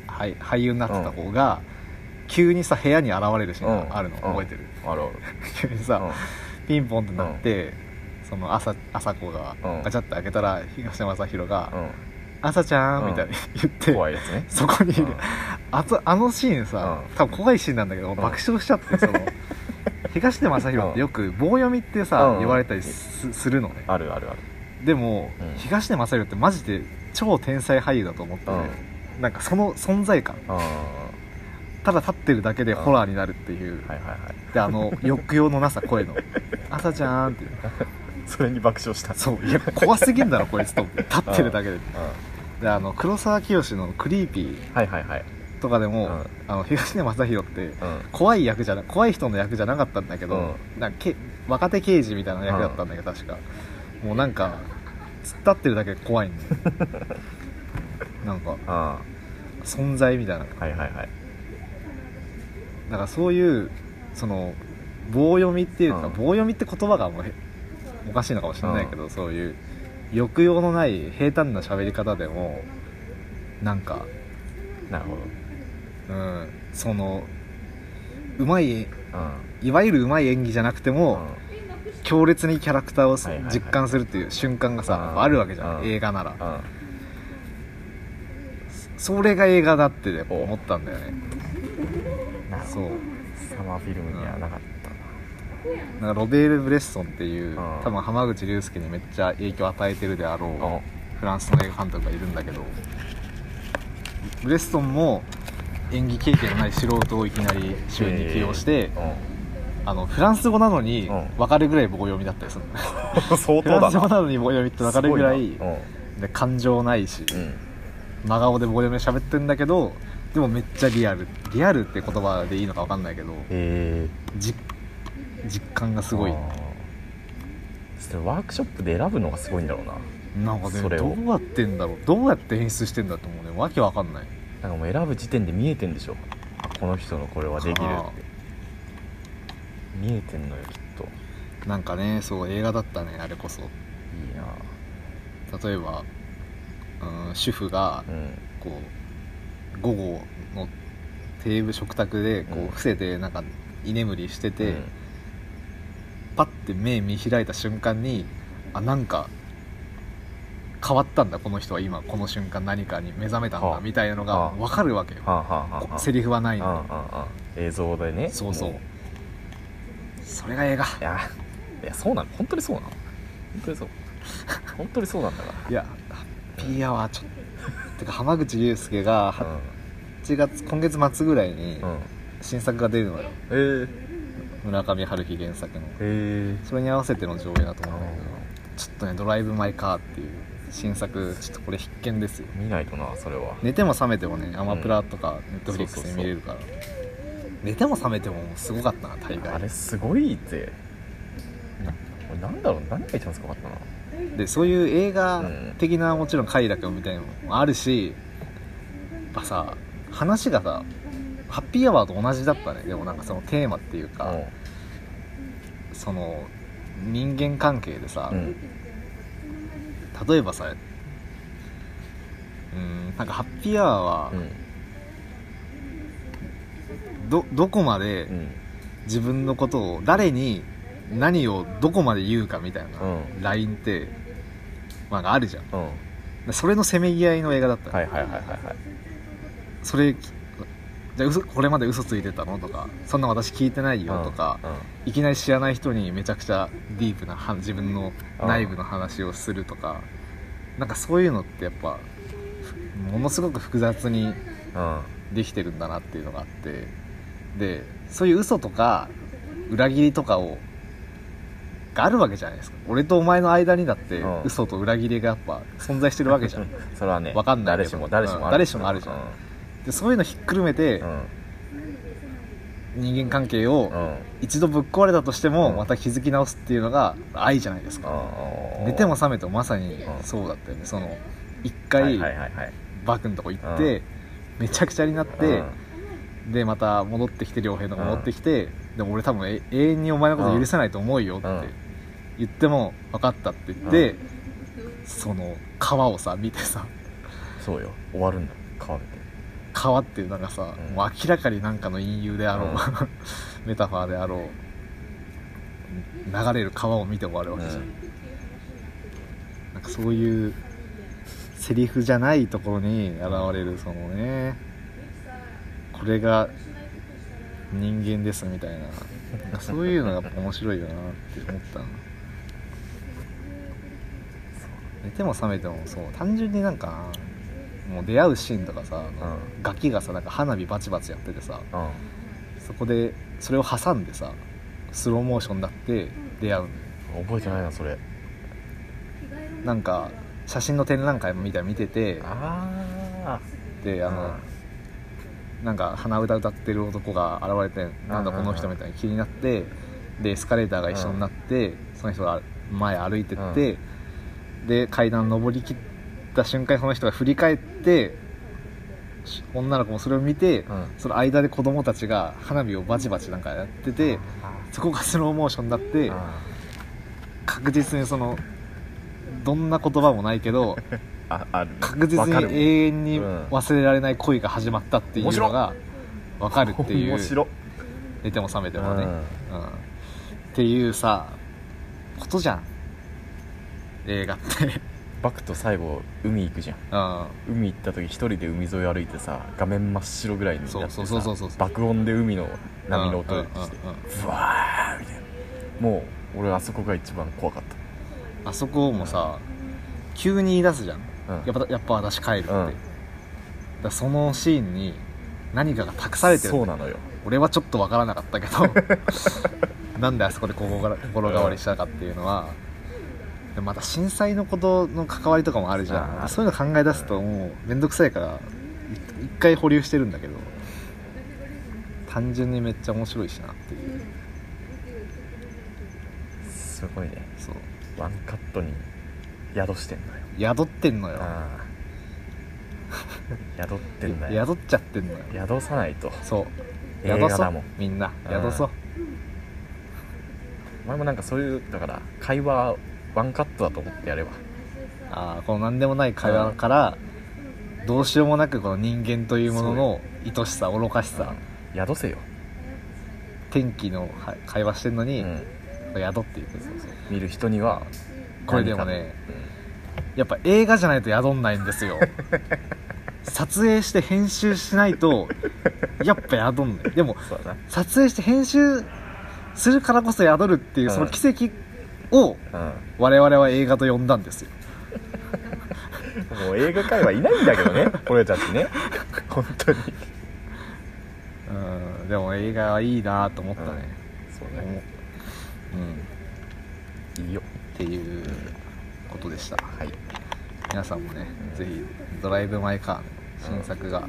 [SPEAKER 1] はい俳優になってた方が、急にさ部屋に現れるシーンがあるの、
[SPEAKER 2] うん。
[SPEAKER 1] 覚えてる？
[SPEAKER 2] あるある。
[SPEAKER 1] 急にさ、ピンポンってなって、その朝朝子が
[SPEAKER 2] うん。
[SPEAKER 1] ガチャって開けたら東出昌大が
[SPEAKER 2] うん「
[SPEAKER 1] 朝ちゃん」
[SPEAKER 2] うん
[SPEAKER 1] みたいに言って、
[SPEAKER 2] 怖いやつね。
[SPEAKER 1] そこにいる、
[SPEAKER 2] うん。
[SPEAKER 1] あとあのシーンさ、
[SPEAKER 2] うん。
[SPEAKER 1] 多分怖いシーンなんだけど、爆笑しちゃってその 東出昌大ってよく棒読みってさ、
[SPEAKER 2] うん。
[SPEAKER 1] 言われたりすするのね。
[SPEAKER 2] あるあるある。
[SPEAKER 1] でも、
[SPEAKER 2] うん。
[SPEAKER 1] 東出昌大ってマジで超天才俳優だと思って、
[SPEAKER 2] うん。
[SPEAKER 1] なんかその存在感。
[SPEAKER 2] あ
[SPEAKER 1] ただ立ってるだけでホラーになるっていう、
[SPEAKER 2] あはいはいはい。
[SPEAKER 1] であの 抑揚のなさ声の「朝ちゃん」って
[SPEAKER 2] それに爆笑した。
[SPEAKER 1] そう。いや怖すぎんだろこいつと。立ってるだけで。
[SPEAKER 2] うん。
[SPEAKER 1] であの黒沢清の「クリーピー
[SPEAKER 2] はいはいはい」
[SPEAKER 1] とかでも、
[SPEAKER 2] うん。
[SPEAKER 1] あの東出昌大って
[SPEAKER 2] うん。
[SPEAKER 1] 怖い役じゃな怖い人の役じゃなかったんだけど、
[SPEAKER 2] う
[SPEAKER 1] なんかけ若手刑事みたいな役だったんだけど、確か。もうなんか突っ立ってるだけで怖いんだよ なんか
[SPEAKER 2] あ
[SPEAKER 1] 存在みたいな。
[SPEAKER 2] はいはいはい。
[SPEAKER 1] だからそういうその棒読みっていうか、
[SPEAKER 2] うん。
[SPEAKER 1] 棒読みって言葉がもうへおかしいのかもしれないけど、そういう抑揚のない平坦な喋り方でもなんか
[SPEAKER 2] なるほど。
[SPEAKER 1] うんそのうまい
[SPEAKER 2] うん。
[SPEAKER 1] いわゆるうまい演技じゃなくても、強烈にキャラクターを実感するっていう瞬間がさ、
[SPEAKER 2] うん。
[SPEAKER 1] あるわけじゃん、
[SPEAKER 2] うん。
[SPEAKER 1] 映画なら、それが映画だって思ったんだよね。そう。
[SPEAKER 2] サマーフィルムにはなかった。な
[SPEAKER 1] なんかロベール・ブレッソンっていう、
[SPEAKER 2] ん。
[SPEAKER 1] 多分浜口竜介にめっちゃ影響を与えてるであろ
[SPEAKER 2] お
[SPEAKER 1] うフランスの映画監督がいるんだけどブレッソンも演技経験のない素人をいきなり主演に起用して、あのフランス語なのに
[SPEAKER 2] うん。
[SPEAKER 1] 分かるぐらい棒読みだったりする
[SPEAKER 2] うん 相
[SPEAKER 1] フランス語
[SPEAKER 2] な
[SPEAKER 1] なのに棒読みって分かるぐらい
[SPEAKER 2] すごな。
[SPEAKER 1] で感情ないし
[SPEAKER 2] うん。うん
[SPEAKER 1] 真顔で棒読みで喋ってんだけどでもめっちゃリアル。リアルって言葉でいいのか分かんないけど
[SPEAKER 2] へえ。
[SPEAKER 1] 実実感がすごい。
[SPEAKER 2] あー。それワークショップで選ぶのがすごいんだろうな。
[SPEAKER 1] なんかね
[SPEAKER 2] それを。
[SPEAKER 1] どうやってんだろう。どうやって演出してんだと思うねわけわかんない。
[SPEAKER 2] なんかもう選ぶ時点で見えてんでしょ。あこの人のこれはできるって見えてんのよきっと。
[SPEAKER 1] なんかねそう映画だったねあれこそ。
[SPEAKER 2] いいな。
[SPEAKER 1] 例えば、うん、主婦が
[SPEAKER 2] うん。
[SPEAKER 1] こう午後のテーブル食卓でこ
[SPEAKER 2] うん。
[SPEAKER 1] う伏せてなんか居眠りしてて、
[SPEAKER 2] うん。
[SPEAKER 1] パッて目見開いた瞬間にあなんか変わったんだこの人は今この瞬間何かに目覚めたん
[SPEAKER 2] はあ。
[SPEAKER 1] だみたいなのが
[SPEAKER 2] はあ。
[SPEAKER 1] 分かるわけよ。
[SPEAKER 2] はあはあはあ。はあ
[SPEAKER 1] セリフはないの。に
[SPEAKER 2] 映像でね。
[SPEAKER 1] そうそう。
[SPEAKER 2] も
[SPEAKER 1] それが映画。
[SPEAKER 2] いやいやそうなの？本当にそうなの？本当にそう？本当にそうなんだか
[SPEAKER 1] いやハッピーアワーちょっと てか浜口竜介が
[SPEAKER 2] ら
[SPEAKER 1] 8月今月末ぐらいに
[SPEAKER 2] うん、うん、
[SPEAKER 1] 新作が出るのよ。
[SPEAKER 2] えー、
[SPEAKER 1] 村上春樹原作の。
[SPEAKER 2] えー、
[SPEAKER 1] それに合わせての上映だと思うんだけどちょっとね「ドライブ・マイ・カー」っていう新作ちょっとこれ必見ですよ。
[SPEAKER 2] 見ないとなそれは。
[SPEAKER 1] 寝ても覚めてもねアマプラとかネットフリックスで見れるから寝ても覚めてもすごかったな大
[SPEAKER 2] あ
[SPEAKER 1] 概
[SPEAKER 2] れすごいぜ。な俺なんだろう何が一番すごかったな
[SPEAKER 1] でそういう映画的なもちろん快楽みたいなのもあるしやっぱさ話がさハッピーアワーと同じだったね。でもなんかそのテーマっていうか、その人間関係でさ、
[SPEAKER 2] うんうん。
[SPEAKER 1] 例えばさうんなんかハッピーアワーは
[SPEAKER 2] うん
[SPEAKER 1] どどこまで
[SPEAKER 2] うん。
[SPEAKER 1] 自分のことを誰に何をどこまで言うかみたいな
[SPEAKER 2] うん。
[SPEAKER 1] ラインって、まあ、あるじゃん。
[SPEAKER 2] うん。
[SPEAKER 1] それのせめぎ合いの映画だった、
[SPEAKER 2] はいはいはいはいはい。
[SPEAKER 1] それじゃあ嘘これまで嘘ついてたの？とかそんな私聞いてないよ？とか、
[SPEAKER 2] うん。うん。
[SPEAKER 1] いきなり知らない人にめちゃくちゃディープなは自分の内部の話をするとかなんかそういうのってやっぱふものすごく複雑に
[SPEAKER 2] うん。
[SPEAKER 1] できてるんだなっていうのがあってでそういう嘘とか裏切りとかをがあるわけじゃないですか。俺とお前の間にだって
[SPEAKER 2] うん。
[SPEAKER 1] 嘘と裏切りがやっぱ存在してるわけじゃん。
[SPEAKER 2] それはね
[SPEAKER 1] わかんない。けど
[SPEAKER 2] 誰しも誰しもある。
[SPEAKER 1] うん誰しもあるじゃん。でそういうのひっくるめて
[SPEAKER 2] うん。うん
[SPEAKER 1] 人間関係を
[SPEAKER 2] うん。
[SPEAKER 1] 一度ぶっ壊れたとしても
[SPEAKER 2] うん。
[SPEAKER 1] また気づき直すっていうのが愛じゃないですか。
[SPEAKER 2] うん。
[SPEAKER 1] 寝ても覚めてもまさに
[SPEAKER 2] ん。
[SPEAKER 1] そうだったよね。その一回
[SPEAKER 2] はいはいはいはい。
[SPEAKER 1] バクのとこ行ってめちゃくちゃになってでまた戻ってきて良平のとこ戻ってきてでも俺多分え永遠にお前のこと許せないと思うよって
[SPEAKER 2] うん。
[SPEAKER 1] 言っても分かったって言ってその川をさ見てさ。
[SPEAKER 2] そうよ。終わるんだ。川で
[SPEAKER 1] 川っていうのがさ、
[SPEAKER 2] うん。
[SPEAKER 1] もう明らかになんかの隠喩であろう、
[SPEAKER 2] うん。
[SPEAKER 1] メタファーであろう流れる川を見て終わるわけじゃん、
[SPEAKER 2] うん。
[SPEAKER 1] なんかそういうセリフじゃないところに現れるそのねこれが人間ですみたいな。そういうのがやっぱ面白いよなって思ったな寝ても覚めてもそう。単純になんかなもう出会うシーンとかさ、
[SPEAKER 2] うん。
[SPEAKER 1] ガキがさなんか花火バチバチやっててさ
[SPEAKER 2] うん。
[SPEAKER 1] そこでそれを挟んでさスローモーションになって出会う
[SPEAKER 2] 覚えてないなそれ。
[SPEAKER 1] なんか写真の展覧会みたいなの見てて
[SPEAKER 2] あ
[SPEAKER 1] であの、なんか鼻歌歌ってる男が現れてなんだこの人みたいに気になってでエスカレーターが一緒になってその人が前歩いてってで階段登りきっった瞬間にその人が振り返ってし女の子もそれを見て、
[SPEAKER 2] うん。
[SPEAKER 1] その間で子供たちが花火をバチバチなんかやっててそこがスローモーションになって確実にそのどんな言葉もないけど
[SPEAKER 2] あある
[SPEAKER 1] 確実に永遠に
[SPEAKER 2] うん
[SPEAKER 1] 忘れられない恋が始まったっていうのが分かるっていう。
[SPEAKER 2] 面白
[SPEAKER 1] 寝ても覚めてもね、
[SPEAKER 2] うん。
[SPEAKER 1] うん。っていうさことじゃん。映画って。
[SPEAKER 2] バクと最後海行くじゃん。
[SPEAKER 1] うん。
[SPEAKER 2] 海行った時一人で海沿い歩いてさ画面真っ白ぐらいになってさ
[SPEAKER 1] そうそうそうそうそう。
[SPEAKER 2] 爆音で海の波の音がして
[SPEAKER 1] うんうんうん
[SPEAKER 2] ブワーみたいな。もう俺あそこが一番怖かっ
[SPEAKER 1] あそこもさ急に言い出すじゃんやっぱやっぱ私帰るって、
[SPEAKER 2] うん。
[SPEAKER 1] だそのシーンに何かが託されてる。
[SPEAKER 2] そうなのよ。
[SPEAKER 1] 俺はちょっと分からなかったけど なんであそこで心変わりしたかっていうのは、でまた震災のことの関わりとかもあるじゃん。そういうの考え出すともう面倒くさいからい一回保留してるんだけど単純にめっちゃ面白いしなっていう。
[SPEAKER 2] すごいね。
[SPEAKER 1] そう。
[SPEAKER 2] ワンカットに宿してんのよ
[SPEAKER 1] 宿ってんのよ。
[SPEAKER 2] ああ。宿ってんだよ。
[SPEAKER 1] 宿っちゃってんのよ。
[SPEAKER 2] 宿さないと。
[SPEAKER 1] そう。
[SPEAKER 2] 映画
[SPEAKER 1] 宿そう。
[SPEAKER 2] だもん
[SPEAKER 1] みんな。
[SPEAKER 2] うん。
[SPEAKER 1] 宿そう。
[SPEAKER 2] お前もなんかそういうだから会話ワンカットだと思ってやれば。
[SPEAKER 1] ああこの何でもない会話からどうしようもなくこの人間というものの愛しさ愚かしさ。
[SPEAKER 2] 宿せよ、
[SPEAKER 1] 天気のは会話してんのに、
[SPEAKER 2] うん、
[SPEAKER 1] 宿っていうそうそう
[SPEAKER 2] 見る人には
[SPEAKER 1] これでもねやっぱ映画じゃないと宿んないんですよ。撮影して編集しないとやっぱ宿んない。でも撮影して編集するからこそ宿るっていう
[SPEAKER 2] うん。
[SPEAKER 1] その奇跡を
[SPEAKER 2] うん。
[SPEAKER 1] 我々は映画と呼んだんですよ。
[SPEAKER 2] もう映画界はいないんだけどね 俺たちね。本当に。
[SPEAKER 1] うんでも映画はいいなと思ったね、
[SPEAKER 2] そう
[SPEAKER 1] 思う。
[SPEAKER 2] ね
[SPEAKER 1] うん。
[SPEAKER 2] いいよ。
[SPEAKER 1] っていうことでした。
[SPEAKER 2] はい。
[SPEAKER 1] 皆さんもね、
[SPEAKER 2] うん
[SPEAKER 1] ぜひ「ドライブ・マイ・カー」の新作が、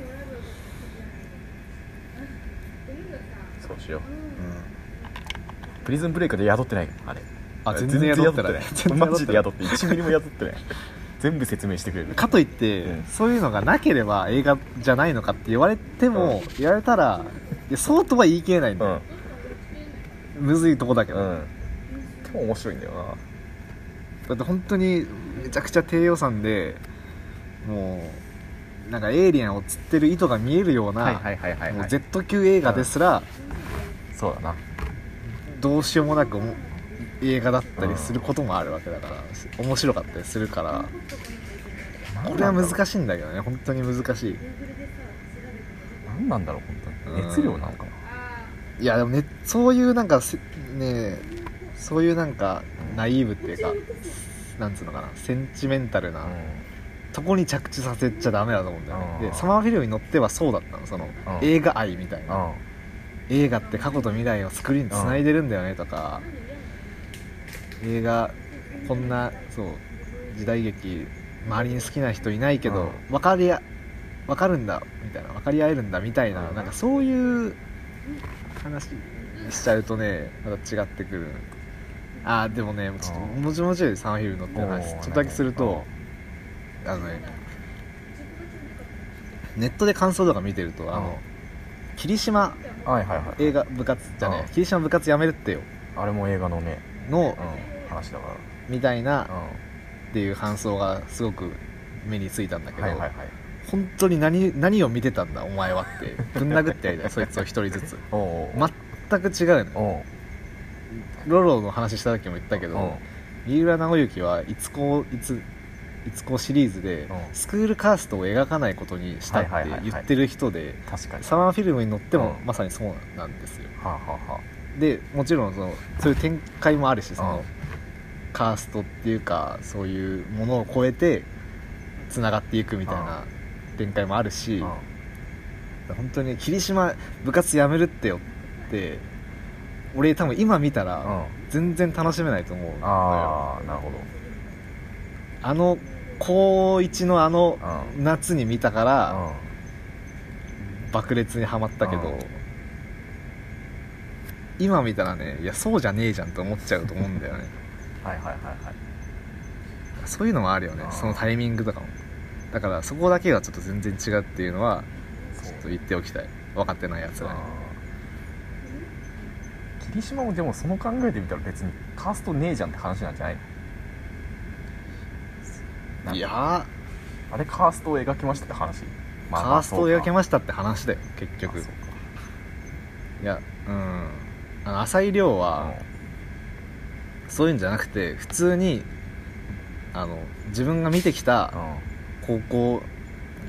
[SPEAKER 2] そうしよう。
[SPEAKER 1] うん。
[SPEAKER 2] プリズンブレイクで宿ってない。あれ。
[SPEAKER 1] あ全然宿ってない。
[SPEAKER 2] 全然宿ってない。マジで宿って1ミリも宿ってない。全部説明してくれる。
[SPEAKER 1] かといって、
[SPEAKER 2] うん。
[SPEAKER 1] そういうのがなければ映画じゃないのかって言われても、言われたらいやそうとは言い切れないんだよ、むずいとこだけど、
[SPEAKER 2] うん。でも面白いんだよ
[SPEAKER 1] だって本当にめちゃくちゃ低予算でもうなんかエイリアンを釣ってる糸が見えるような、もう
[SPEAKER 2] はい
[SPEAKER 1] Z 級映画ですら、
[SPEAKER 2] そうだな。
[SPEAKER 1] どうしようもなく映画だったりすることもあるわけだから、面白かったりするからこれは難
[SPEAKER 2] しい
[SPEAKER 1] んだけどね。本当に難しい。
[SPEAKER 2] 何なんだろう本当に。熱量なのかな。い
[SPEAKER 1] やでもねそういうなんかせねそういうなんかナイーブっていうかなんつうのかなセンチメンタルな、とこに着地させちゃダメだと思うんだよね。
[SPEAKER 2] うん。
[SPEAKER 1] でサマーフィルムに乗ってはそうだったのその
[SPEAKER 2] うん。
[SPEAKER 1] 映画愛みたいな。
[SPEAKER 2] うん。
[SPEAKER 1] 映画って過去と未来をスクリーンにつないでるんだよねとか映画こんなそう時代劇周りに好きな人いないけど、分かりや分かるんだみたいな分かり合えるんだみたいな,、
[SPEAKER 2] うん。
[SPEAKER 1] なんかそういう話にしちゃうとねまた違ってくるあーでもねちょっと
[SPEAKER 2] うん
[SPEAKER 1] もちもちでサマーフィルム乗ってる話ちょっとだけするとあのねネットで感想とか見てるとあの、霧島
[SPEAKER 2] はいはいはい
[SPEAKER 1] 映画部活じゃね霧島部活やめるってよ。
[SPEAKER 2] あれも映画のね
[SPEAKER 1] の
[SPEAKER 2] うん話だか
[SPEAKER 1] みたいな
[SPEAKER 2] ら
[SPEAKER 1] っていう感想がすごく目についたんだけど、本当に何何を見てたんだお前はってぶん殴ってやりたい。そいつを一人ずつ。全く違うのロロの話した時も言ったけど三浦直之はいつこいついつこシリーズで
[SPEAKER 2] うん。
[SPEAKER 1] スクールカーストを描かないことにしたって言ってる人でサマーフィルムに乗っても
[SPEAKER 2] うん。
[SPEAKER 1] まさにそうなんですよ。
[SPEAKER 2] はあはあは
[SPEAKER 1] でもちろんそのそういう展開もあるしその、
[SPEAKER 2] うん。
[SPEAKER 1] カーストっていうかそういうものを超えてつながっていくみたいな展開もあるし、
[SPEAKER 2] あ
[SPEAKER 1] 本当に霧島部活やめるってよって俺多分今見たら
[SPEAKER 2] うん。
[SPEAKER 1] 全然楽しめないと思う。
[SPEAKER 2] ああなるほ
[SPEAKER 1] あの高1のあの夏に見たか
[SPEAKER 2] う
[SPEAKER 1] ら
[SPEAKER 2] ん。
[SPEAKER 1] 爆裂にはまったけど、
[SPEAKER 2] うん。
[SPEAKER 1] 今見たらねいやそうじゃねえじゃんと思っちゃうと思うんだよね。
[SPEAKER 2] はいはいはいはい。
[SPEAKER 1] そういうのもあるよね。
[SPEAKER 2] うん。
[SPEAKER 1] そのタイミングとかも。だからそこだけがちょっと全然違うっていうのはちょっと言っておきたい。分かってないやつがね。
[SPEAKER 2] あー霧島もでもその考えてみたら別にカーストねえじゃんって話なんじゃないなんか。
[SPEAKER 1] いや。
[SPEAKER 2] あれカーストを描きましたって話？
[SPEAKER 1] ーカーストを描け
[SPEAKER 2] ま
[SPEAKER 1] ましたって話だよ結
[SPEAKER 2] し
[SPEAKER 1] 局いやうん。あの浅井亮はそういうんじゃなくて普通にあの自分が見てきた高校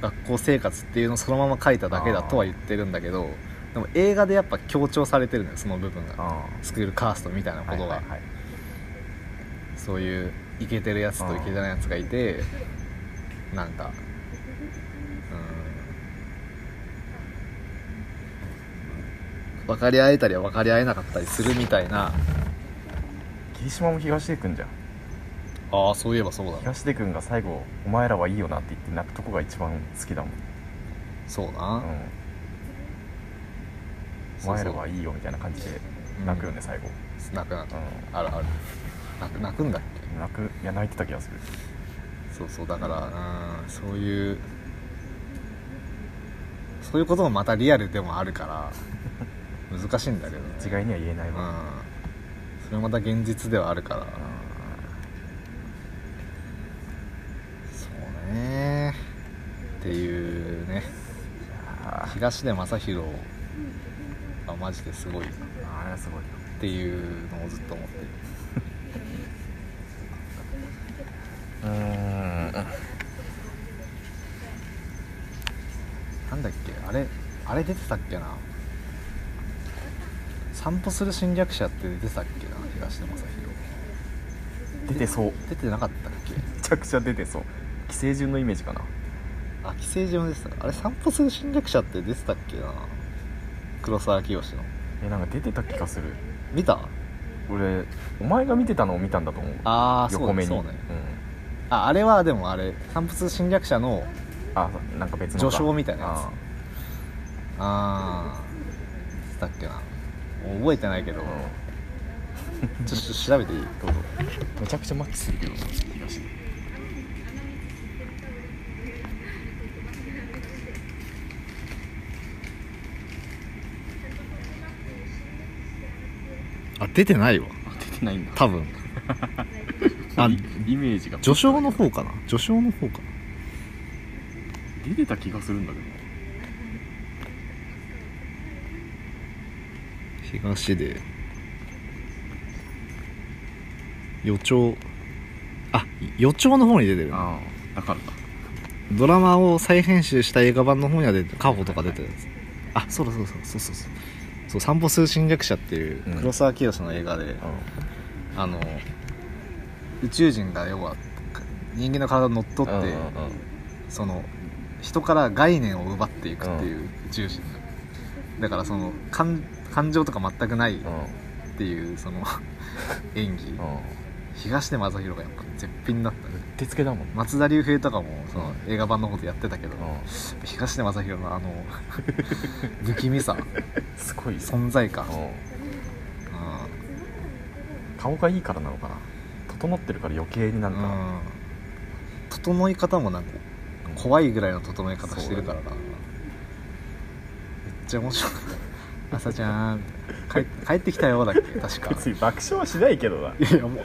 [SPEAKER 1] 学校生活っていうのをそのまま書いただけだとは言ってるんだけどでも映画でやっぱ強調されてるのよその部分が。
[SPEAKER 2] あ
[SPEAKER 1] スクールカーストみたいなことが、
[SPEAKER 2] はいはいはい。
[SPEAKER 1] そういうイケてるやつとイケてないやつがいてなんか。うん。分かり合えたりは分かり合えなかったりするみたいな。
[SPEAKER 2] 霧島も東出君じゃん。
[SPEAKER 1] ああそういえばそうだ
[SPEAKER 2] 東出君が最後「お前らはいいよな」って言って泣くとこが一番好きだもん、
[SPEAKER 1] そうな、
[SPEAKER 2] うん、お前らはいいよみたいな感じで泣くよね、最後、
[SPEAKER 1] 泣く泣く
[SPEAKER 2] う
[SPEAKER 1] あるある。泣く泣くんだっけ？
[SPEAKER 2] ん、泣く。いや泣いてた気がする。
[SPEAKER 1] そうそうだからうんそういうそういうこともまたリアルでもあるから 難しいんだけどね。
[SPEAKER 2] 一概には言えない
[SPEAKER 1] うん。
[SPEAKER 2] わ、
[SPEAKER 1] それまた現実ではあるから。そうね。っていうね。
[SPEAKER 2] あ
[SPEAKER 1] 東出昌大はマジですごい。っ
[SPEAKER 2] あれはすごい。よ
[SPEAKER 1] ていうのをずっと思ってる。
[SPEAKER 2] うーん。
[SPEAKER 1] なんだっけあれあれ出てたっけな。散歩する侵略者って出てたっけな東出昌
[SPEAKER 2] 出てそう。
[SPEAKER 1] 出てなかったっけ？
[SPEAKER 2] ちゃくちゃ出てそう。寄生獣のイメージかな。
[SPEAKER 1] あ寄生獣も出てたあれ散歩する侵略者って出てたっけな黒沢清の。
[SPEAKER 2] えなんか出てた気がする。
[SPEAKER 1] 見た？
[SPEAKER 2] 俺お前が見てたのを見たんだと思う。
[SPEAKER 1] ああそう
[SPEAKER 2] 横目に。
[SPEAKER 1] ねそうね。ああれはでもあれ散歩する侵略者の
[SPEAKER 2] うん、あなんか別の
[SPEAKER 1] 序章みたいなやつ。
[SPEAKER 2] あ
[SPEAKER 1] ああ出てたっけな。覚えてないけど、
[SPEAKER 2] ーうん。
[SPEAKER 1] ちょっと調べていい？どうぞ。
[SPEAKER 2] めちゃくちゃマッチするけどな東出
[SPEAKER 1] あ出てないわ。
[SPEAKER 2] 出てないんだ。
[SPEAKER 1] 多分。あ
[SPEAKER 2] イイメージが。
[SPEAKER 1] 序章の方かな？序章の方かな。
[SPEAKER 2] 出てた気がするんだけど。
[SPEAKER 1] 東で。予兆。あ予兆の方に出てる
[SPEAKER 2] ああだからだ
[SPEAKER 1] ドラマを再編集した映画版の方には出てる。カホとか出てるやつ。あそうだそうだそうそうそうそう散歩する侵略者っていう
[SPEAKER 2] うん。
[SPEAKER 1] 黒沢清の映画で、あの宇宙人が要は人間の体に乗っ取って、その人から概念を奪っていくっていう宇宙人。だからその感感情とか全くないっていうその 演技東出昌大がやっぱ絶品だったね。
[SPEAKER 2] うってつけだもんね。
[SPEAKER 1] 松田龍平とかもその映画版のことやってたけど、
[SPEAKER 2] う
[SPEAKER 1] 東出昌大のあの 不気味さ。
[SPEAKER 2] んすごいよ。
[SPEAKER 1] 存在感、うん。
[SPEAKER 2] うん。顔がいいからなのかな。整ってるから余計になんか、
[SPEAKER 1] うん。整い方もなんか怖いぐらいの整え方してるからな、めっちゃ面白い「朝ちゃん。帰帰ってきたよ」だっけ？確か。
[SPEAKER 2] 別に爆笑はしないけどな。い
[SPEAKER 1] やいやもう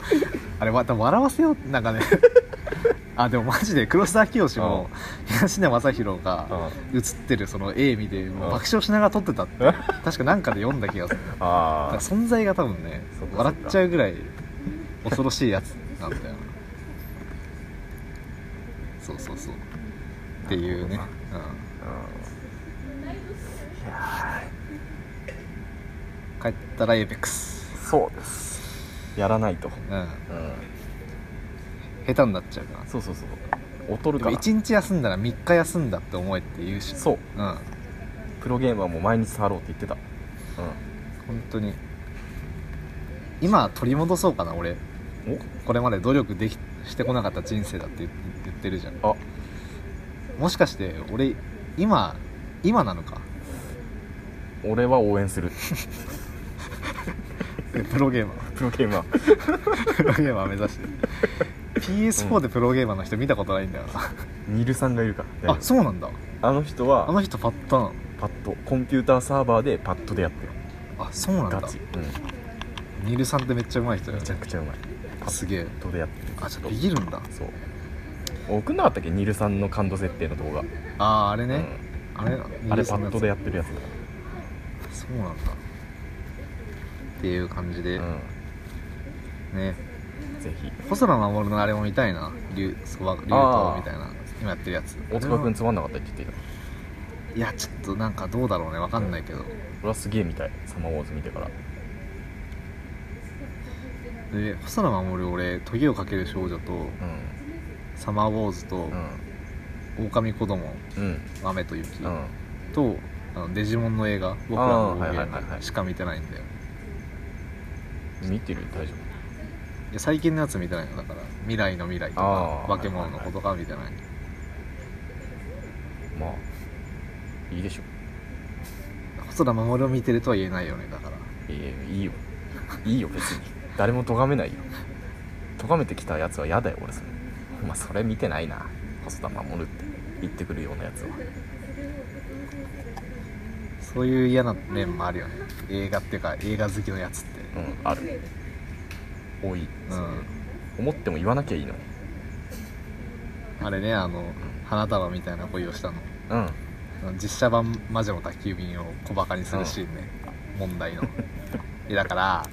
[SPEAKER 1] あれまた笑わせよう。なんかね。あでもマジで黒沢清も東出昌大が映ってるその絵見てもう爆笑しながら撮ってたって。確かなんかで読んだ気がする。
[SPEAKER 2] あ
[SPEAKER 1] ら存在が多分ね笑っちゃうぐらい恐ろしいやつなんだよな。そうそうそう。っていうね、
[SPEAKER 2] あ、うん、いや
[SPEAKER 1] うん、帰ったらエイペックス。
[SPEAKER 2] ーそうです。やらないと、
[SPEAKER 1] うん。
[SPEAKER 2] うん、
[SPEAKER 1] 下手になっちゃうから。
[SPEAKER 2] そうそうそう。劣る
[SPEAKER 1] でも
[SPEAKER 2] から
[SPEAKER 1] 1日休んだら3日休んだって思えって言うし。
[SPEAKER 2] そう。
[SPEAKER 1] うん。本
[SPEAKER 2] プロゲームはもう毎日触ろうって言ってた。
[SPEAKER 1] 当に。今取り戻そうかな俺。
[SPEAKER 2] うん
[SPEAKER 1] これまで努力できしてこなかった人生だって言言ってるじゃん。
[SPEAKER 2] おあ。
[SPEAKER 1] もしかして俺今今なのか？
[SPEAKER 2] 俺は応援する
[SPEAKER 1] プロゲーマー。
[SPEAKER 2] プロゲームは
[SPEAKER 1] プロゲーマー目指して。PS4 でプロゲーマーの人見たことないんだよな。
[SPEAKER 2] ニルさんがいるから。
[SPEAKER 1] あそうなんだ。
[SPEAKER 2] あの人
[SPEAKER 1] あ
[SPEAKER 2] は
[SPEAKER 1] の人パッターン
[SPEAKER 2] パッド。コンピューターサーバーでパッドでやってる。
[SPEAKER 1] あそうなんだ。
[SPEAKER 2] ガチ、うん、
[SPEAKER 1] ニルさんってめっちゃうまい人だよ
[SPEAKER 2] めちゃくちゃうまい。パ
[SPEAKER 1] すげえ。
[SPEAKER 2] ッドでやってる。
[SPEAKER 1] あちょっとビビるんだ。
[SPEAKER 2] そう。送んなかったっけ？ニルさんの感度設定の動画。
[SPEAKER 1] あああれね、あれ
[SPEAKER 2] うん、あれパッドで
[SPEAKER 1] や
[SPEAKER 2] やってるやつだか
[SPEAKER 1] そうなんだっていう感じで、
[SPEAKER 2] ら、
[SPEAKER 1] ね
[SPEAKER 2] うん、ぜひ。
[SPEAKER 1] 細田守のあれも見たいな。竜そば竜刀みたいな。今やってるやつ。
[SPEAKER 2] 大塚君つまんなかったって言ってた。
[SPEAKER 1] いやちょっとなんかどうだろうね。わかんないけど、
[SPEAKER 2] 俺はすげえ見たい。サマーウォーズ見てから。
[SPEAKER 1] で細田守俺「時をかける少女」と
[SPEAKER 2] う「
[SPEAKER 1] サマーウォーズ」と
[SPEAKER 2] ん「
[SPEAKER 1] 狼子供
[SPEAKER 2] うん。
[SPEAKER 1] 雨と雪」
[SPEAKER 2] うん。
[SPEAKER 1] とあのデジモンの映画僕らの
[SPEAKER 2] あーはい
[SPEAKER 1] 冒
[SPEAKER 2] はいはいはい。
[SPEAKER 1] 険しか見てないんだよ
[SPEAKER 2] 見てる？大丈
[SPEAKER 1] いや最近のやつ見てないの。だから未来の未来とか
[SPEAKER 2] あー
[SPEAKER 1] 化け物の子とか見てな。い
[SPEAKER 2] 夫まあいいでしょ。
[SPEAKER 1] 細田守を見てるとは言えないよね。だから。
[SPEAKER 2] いやいいよ。いいよ別に。誰も咎めないよ。咎めてきたやつは嫌だよ俺それ。まあそれ見てないな。細田守って。言ってくるようなやつは。
[SPEAKER 1] そういう嫌な面もあるよね。映画っていうか映画好きのやつって
[SPEAKER 2] うんある。多い、
[SPEAKER 1] うん
[SPEAKER 2] 思っても言わなきゃいいのに。
[SPEAKER 1] あれねあの花束みたいな恋をしたの。
[SPEAKER 2] うん。
[SPEAKER 1] 実写版魔女の宅急便を小バカにするシーンね、問題の。いやだから、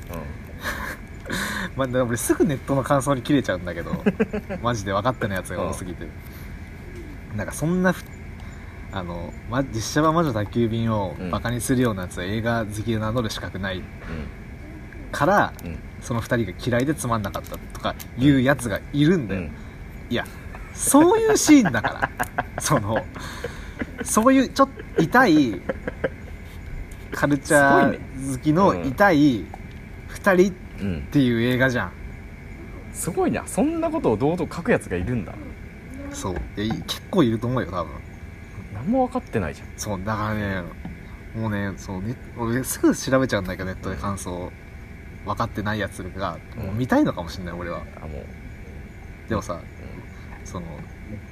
[SPEAKER 1] まあ、俺すぐネットの感想に切れちゃうんだけど マジで分かってないやつが多すぎて、なんかそんなふあの、ま、実写版魔女宅急便をバカにするようなやつは映画好きで名乗る資格ないから、
[SPEAKER 2] うん。うん
[SPEAKER 1] その2人が嫌いでつまんなかったとかいうやつがいるんだよ、
[SPEAKER 2] うん。
[SPEAKER 1] いやそういうシーンだから。そのそういうちょっと痛いカルチャー好きの痛い2人
[SPEAKER 2] うん。
[SPEAKER 1] っていう映画じゃん。
[SPEAKER 2] すごいな。そんなことを堂々書くやつがいるんだ。
[SPEAKER 1] そう。結構いると思うよ多分。
[SPEAKER 2] 何も分かってないじゃん。
[SPEAKER 1] そうだからねもうねそうね俺すぐ調べちゃうんだけどネットで感想分かってないやつがもう見たいのかもしれない俺は。
[SPEAKER 2] あもう、
[SPEAKER 1] でもさその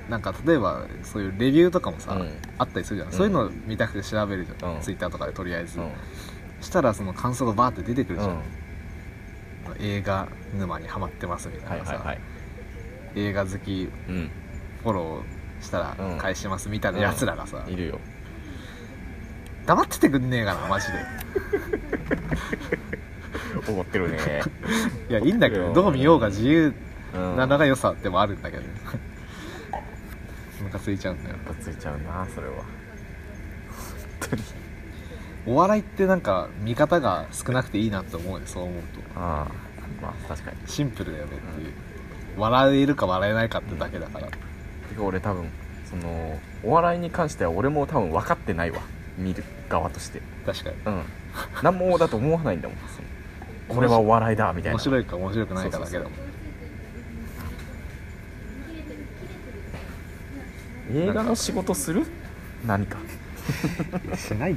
[SPEAKER 1] なんか例えばそういうレビューとかもさ、
[SPEAKER 2] うん。
[SPEAKER 1] あったりするじゃん、
[SPEAKER 2] うん
[SPEAKER 1] そういうの見たくて調べるじゃん、
[SPEAKER 2] うん。
[SPEAKER 1] ツイッターとかでとりあえず、
[SPEAKER 2] うん。
[SPEAKER 1] したらその感想がバーって出てくるじゃん、
[SPEAKER 2] うん。
[SPEAKER 1] 映画沼にハマってますみたなさ、
[SPEAKER 2] はいいはいはい。
[SPEAKER 1] 映画好き
[SPEAKER 2] うん。
[SPEAKER 1] フォローしたら
[SPEAKER 2] うん。
[SPEAKER 1] 返しますみたいなやつらがさ、
[SPEAKER 2] いるよ。
[SPEAKER 1] 黙っててくんねえかなマジで
[SPEAKER 2] 怒ってるね。
[SPEAKER 1] いやいいんだけどどう見ようが自由
[SPEAKER 2] うん。
[SPEAKER 1] なのが良さでもあるんだけどね。ムカついちゃうんだよ。
[SPEAKER 2] ムカついちゃうなそれは。本当に。
[SPEAKER 1] お笑いってなんか見方が少なくていいなって思うねそう思うと。
[SPEAKER 2] ああまあ確かに。
[SPEAKER 1] シンプルだよねっていう、笑えるか笑えないかってだけだから、
[SPEAKER 2] てか俺多分そのお笑いに関しては俺も多分分かってないわ。見る側として。
[SPEAKER 1] 確かに。
[SPEAKER 2] うん。何もだと思わないんだもんそのこれはお笑いだみたいな。
[SPEAKER 1] 面白いか面白くないかだけだもん
[SPEAKER 2] 映画の仕事する？何か。
[SPEAKER 1] しない。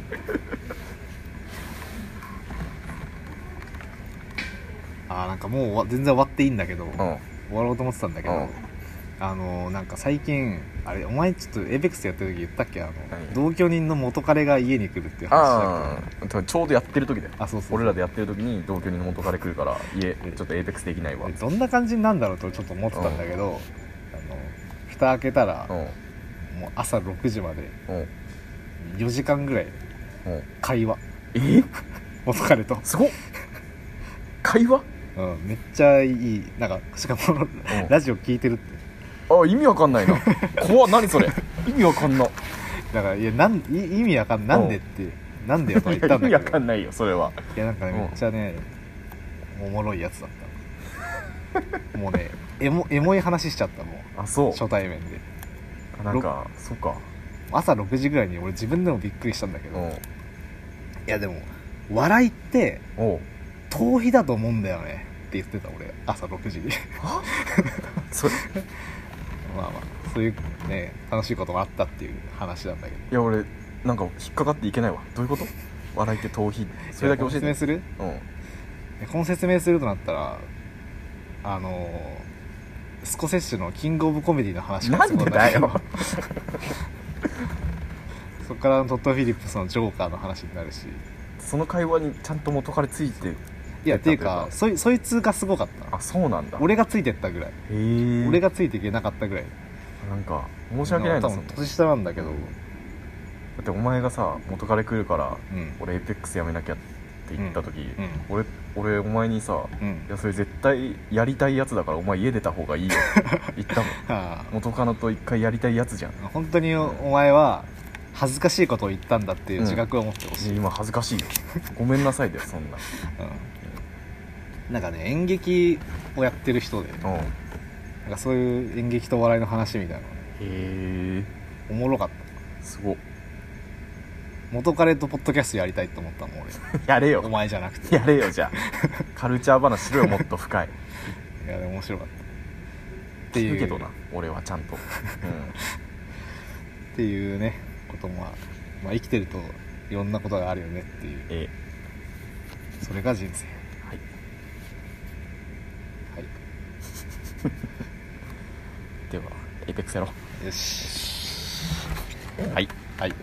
[SPEAKER 1] あーなんかもう全然終わっていいんだけど、
[SPEAKER 2] うん。
[SPEAKER 1] 終わろうと思ってたんだけど、
[SPEAKER 2] うん。
[SPEAKER 1] あのーなんか最近あれお前ちょっとエイペックスやってる時言ったっけ？あの
[SPEAKER 2] 何？
[SPEAKER 1] 同居人の元彼が家に来るっていう話だ
[SPEAKER 2] ちょうどやってる時だよ。
[SPEAKER 1] あそうそうそう。
[SPEAKER 2] 俺らでやってる時に同居人の元彼来るから家ちょっとエイペックスできないわ。
[SPEAKER 1] でどんな感じになんだろうとちょっと思ってたんだけど、あの蓋開けたら、
[SPEAKER 2] うん。
[SPEAKER 1] もう朝6時まで
[SPEAKER 2] うん。
[SPEAKER 1] 4時間ぐらい
[SPEAKER 2] うん。
[SPEAKER 1] 会話。
[SPEAKER 2] え？
[SPEAKER 1] 元彼と、
[SPEAKER 2] すごっ。会話？
[SPEAKER 1] うん、めっちゃいいなんかしかも、ラジオ聞いてるって
[SPEAKER 2] あ意味わかんないな。怖っ何それ。意味わかんな。
[SPEAKER 1] だからいやなんい意味わかんなんでってなんでよとは言ったんだ
[SPEAKER 2] 意味
[SPEAKER 1] けど
[SPEAKER 2] わかんないよそれは。い
[SPEAKER 1] やなんかね
[SPEAKER 2] うん
[SPEAKER 1] めっちゃねおもろいやつだったもうねエモエモい話しちゃったもう
[SPEAKER 2] あそう。
[SPEAKER 1] 初対面で。
[SPEAKER 2] なんかそっか。
[SPEAKER 1] 朝6時ぐらいに俺自分でもびっくりしたんだけど、い
[SPEAKER 2] うん。
[SPEAKER 1] やでも笑いって
[SPEAKER 2] おう。
[SPEAKER 1] 逃避だと思うんだよね。って言ってた俺。朝6時に。
[SPEAKER 2] それ
[SPEAKER 1] まあまあそういうね楽しいこともあったっていう話なんだけど。
[SPEAKER 2] いや俺なんか引っかかっていけないわ。どういうこと？笑いって逃避。それだけ教えて。
[SPEAKER 1] 説明する？
[SPEAKER 2] うん。
[SPEAKER 1] でこの説明するとなったらあのースコセッシュのキングオブコメディの話が
[SPEAKER 2] なんでだよ。
[SPEAKER 1] そこからトッド・フィリップスのジョーカーの話になるし。
[SPEAKER 2] その会話にちゃんと元彼ついて
[SPEAKER 1] いやっていうかそいそいつがすごかった。
[SPEAKER 2] あそうなんだ。
[SPEAKER 1] 俺がついてったぐらい。
[SPEAKER 2] へえ。
[SPEAKER 1] 俺がついていけなかったぐらい。
[SPEAKER 2] なんか申し訳ないな
[SPEAKER 1] 多分年下なんだけど。
[SPEAKER 2] だってお前がさ元彼来るから
[SPEAKER 1] うん。
[SPEAKER 2] 俺エイペックスやめなきゃって言った時、
[SPEAKER 1] うん。
[SPEAKER 2] 俺俺お前にさ
[SPEAKER 1] うん。
[SPEAKER 2] いやそれ絶対やりたいやつだからお前家出た方がいいよって 言ったもん。
[SPEAKER 1] はあ。
[SPEAKER 2] 元カノと一回やりたいやつじゃん。
[SPEAKER 1] 本当におお前は恥ずかしいことを言ったんだっていう自覚を持ってほしい、
[SPEAKER 2] 今恥ずかしいよ。ごめんなさいだよそんな。
[SPEAKER 1] うんなんかね演劇をやってる人で
[SPEAKER 2] う。んへ
[SPEAKER 1] なんかそういう演劇とお笑いの話みたいなのね
[SPEAKER 2] え。
[SPEAKER 1] おもろかった。
[SPEAKER 2] すごっ。
[SPEAKER 1] 元彼とポッドキャストやりたいと思ったもん
[SPEAKER 2] やれ
[SPEAKER 1] 俺お
[SPEAKER 2] よ
[SPEAKER 1] 前じゃなくて。
[SPEAKER 2] やれよじゃあ。カルチャー話しろよもっと深い。
[SPEAKER 1] いやでも面白かった。っていう。
[SPEAKER 2] けどな俺はちゃんと、う
[SPEAKER 1] っていうねことも、まあ、生きてるといろんなことがあるよねっていう。
[SPEAKER 2] ん、え。
[SPEAKER 1] それが人生
[SPEAKER 2] はい
[SPEAKER 1] はい
[SPEAKER 2] ではエイペックスやろ
[SPEAKER 1] よし。
[SPEAKER 2] うはい。
[SPEAKER 1] はい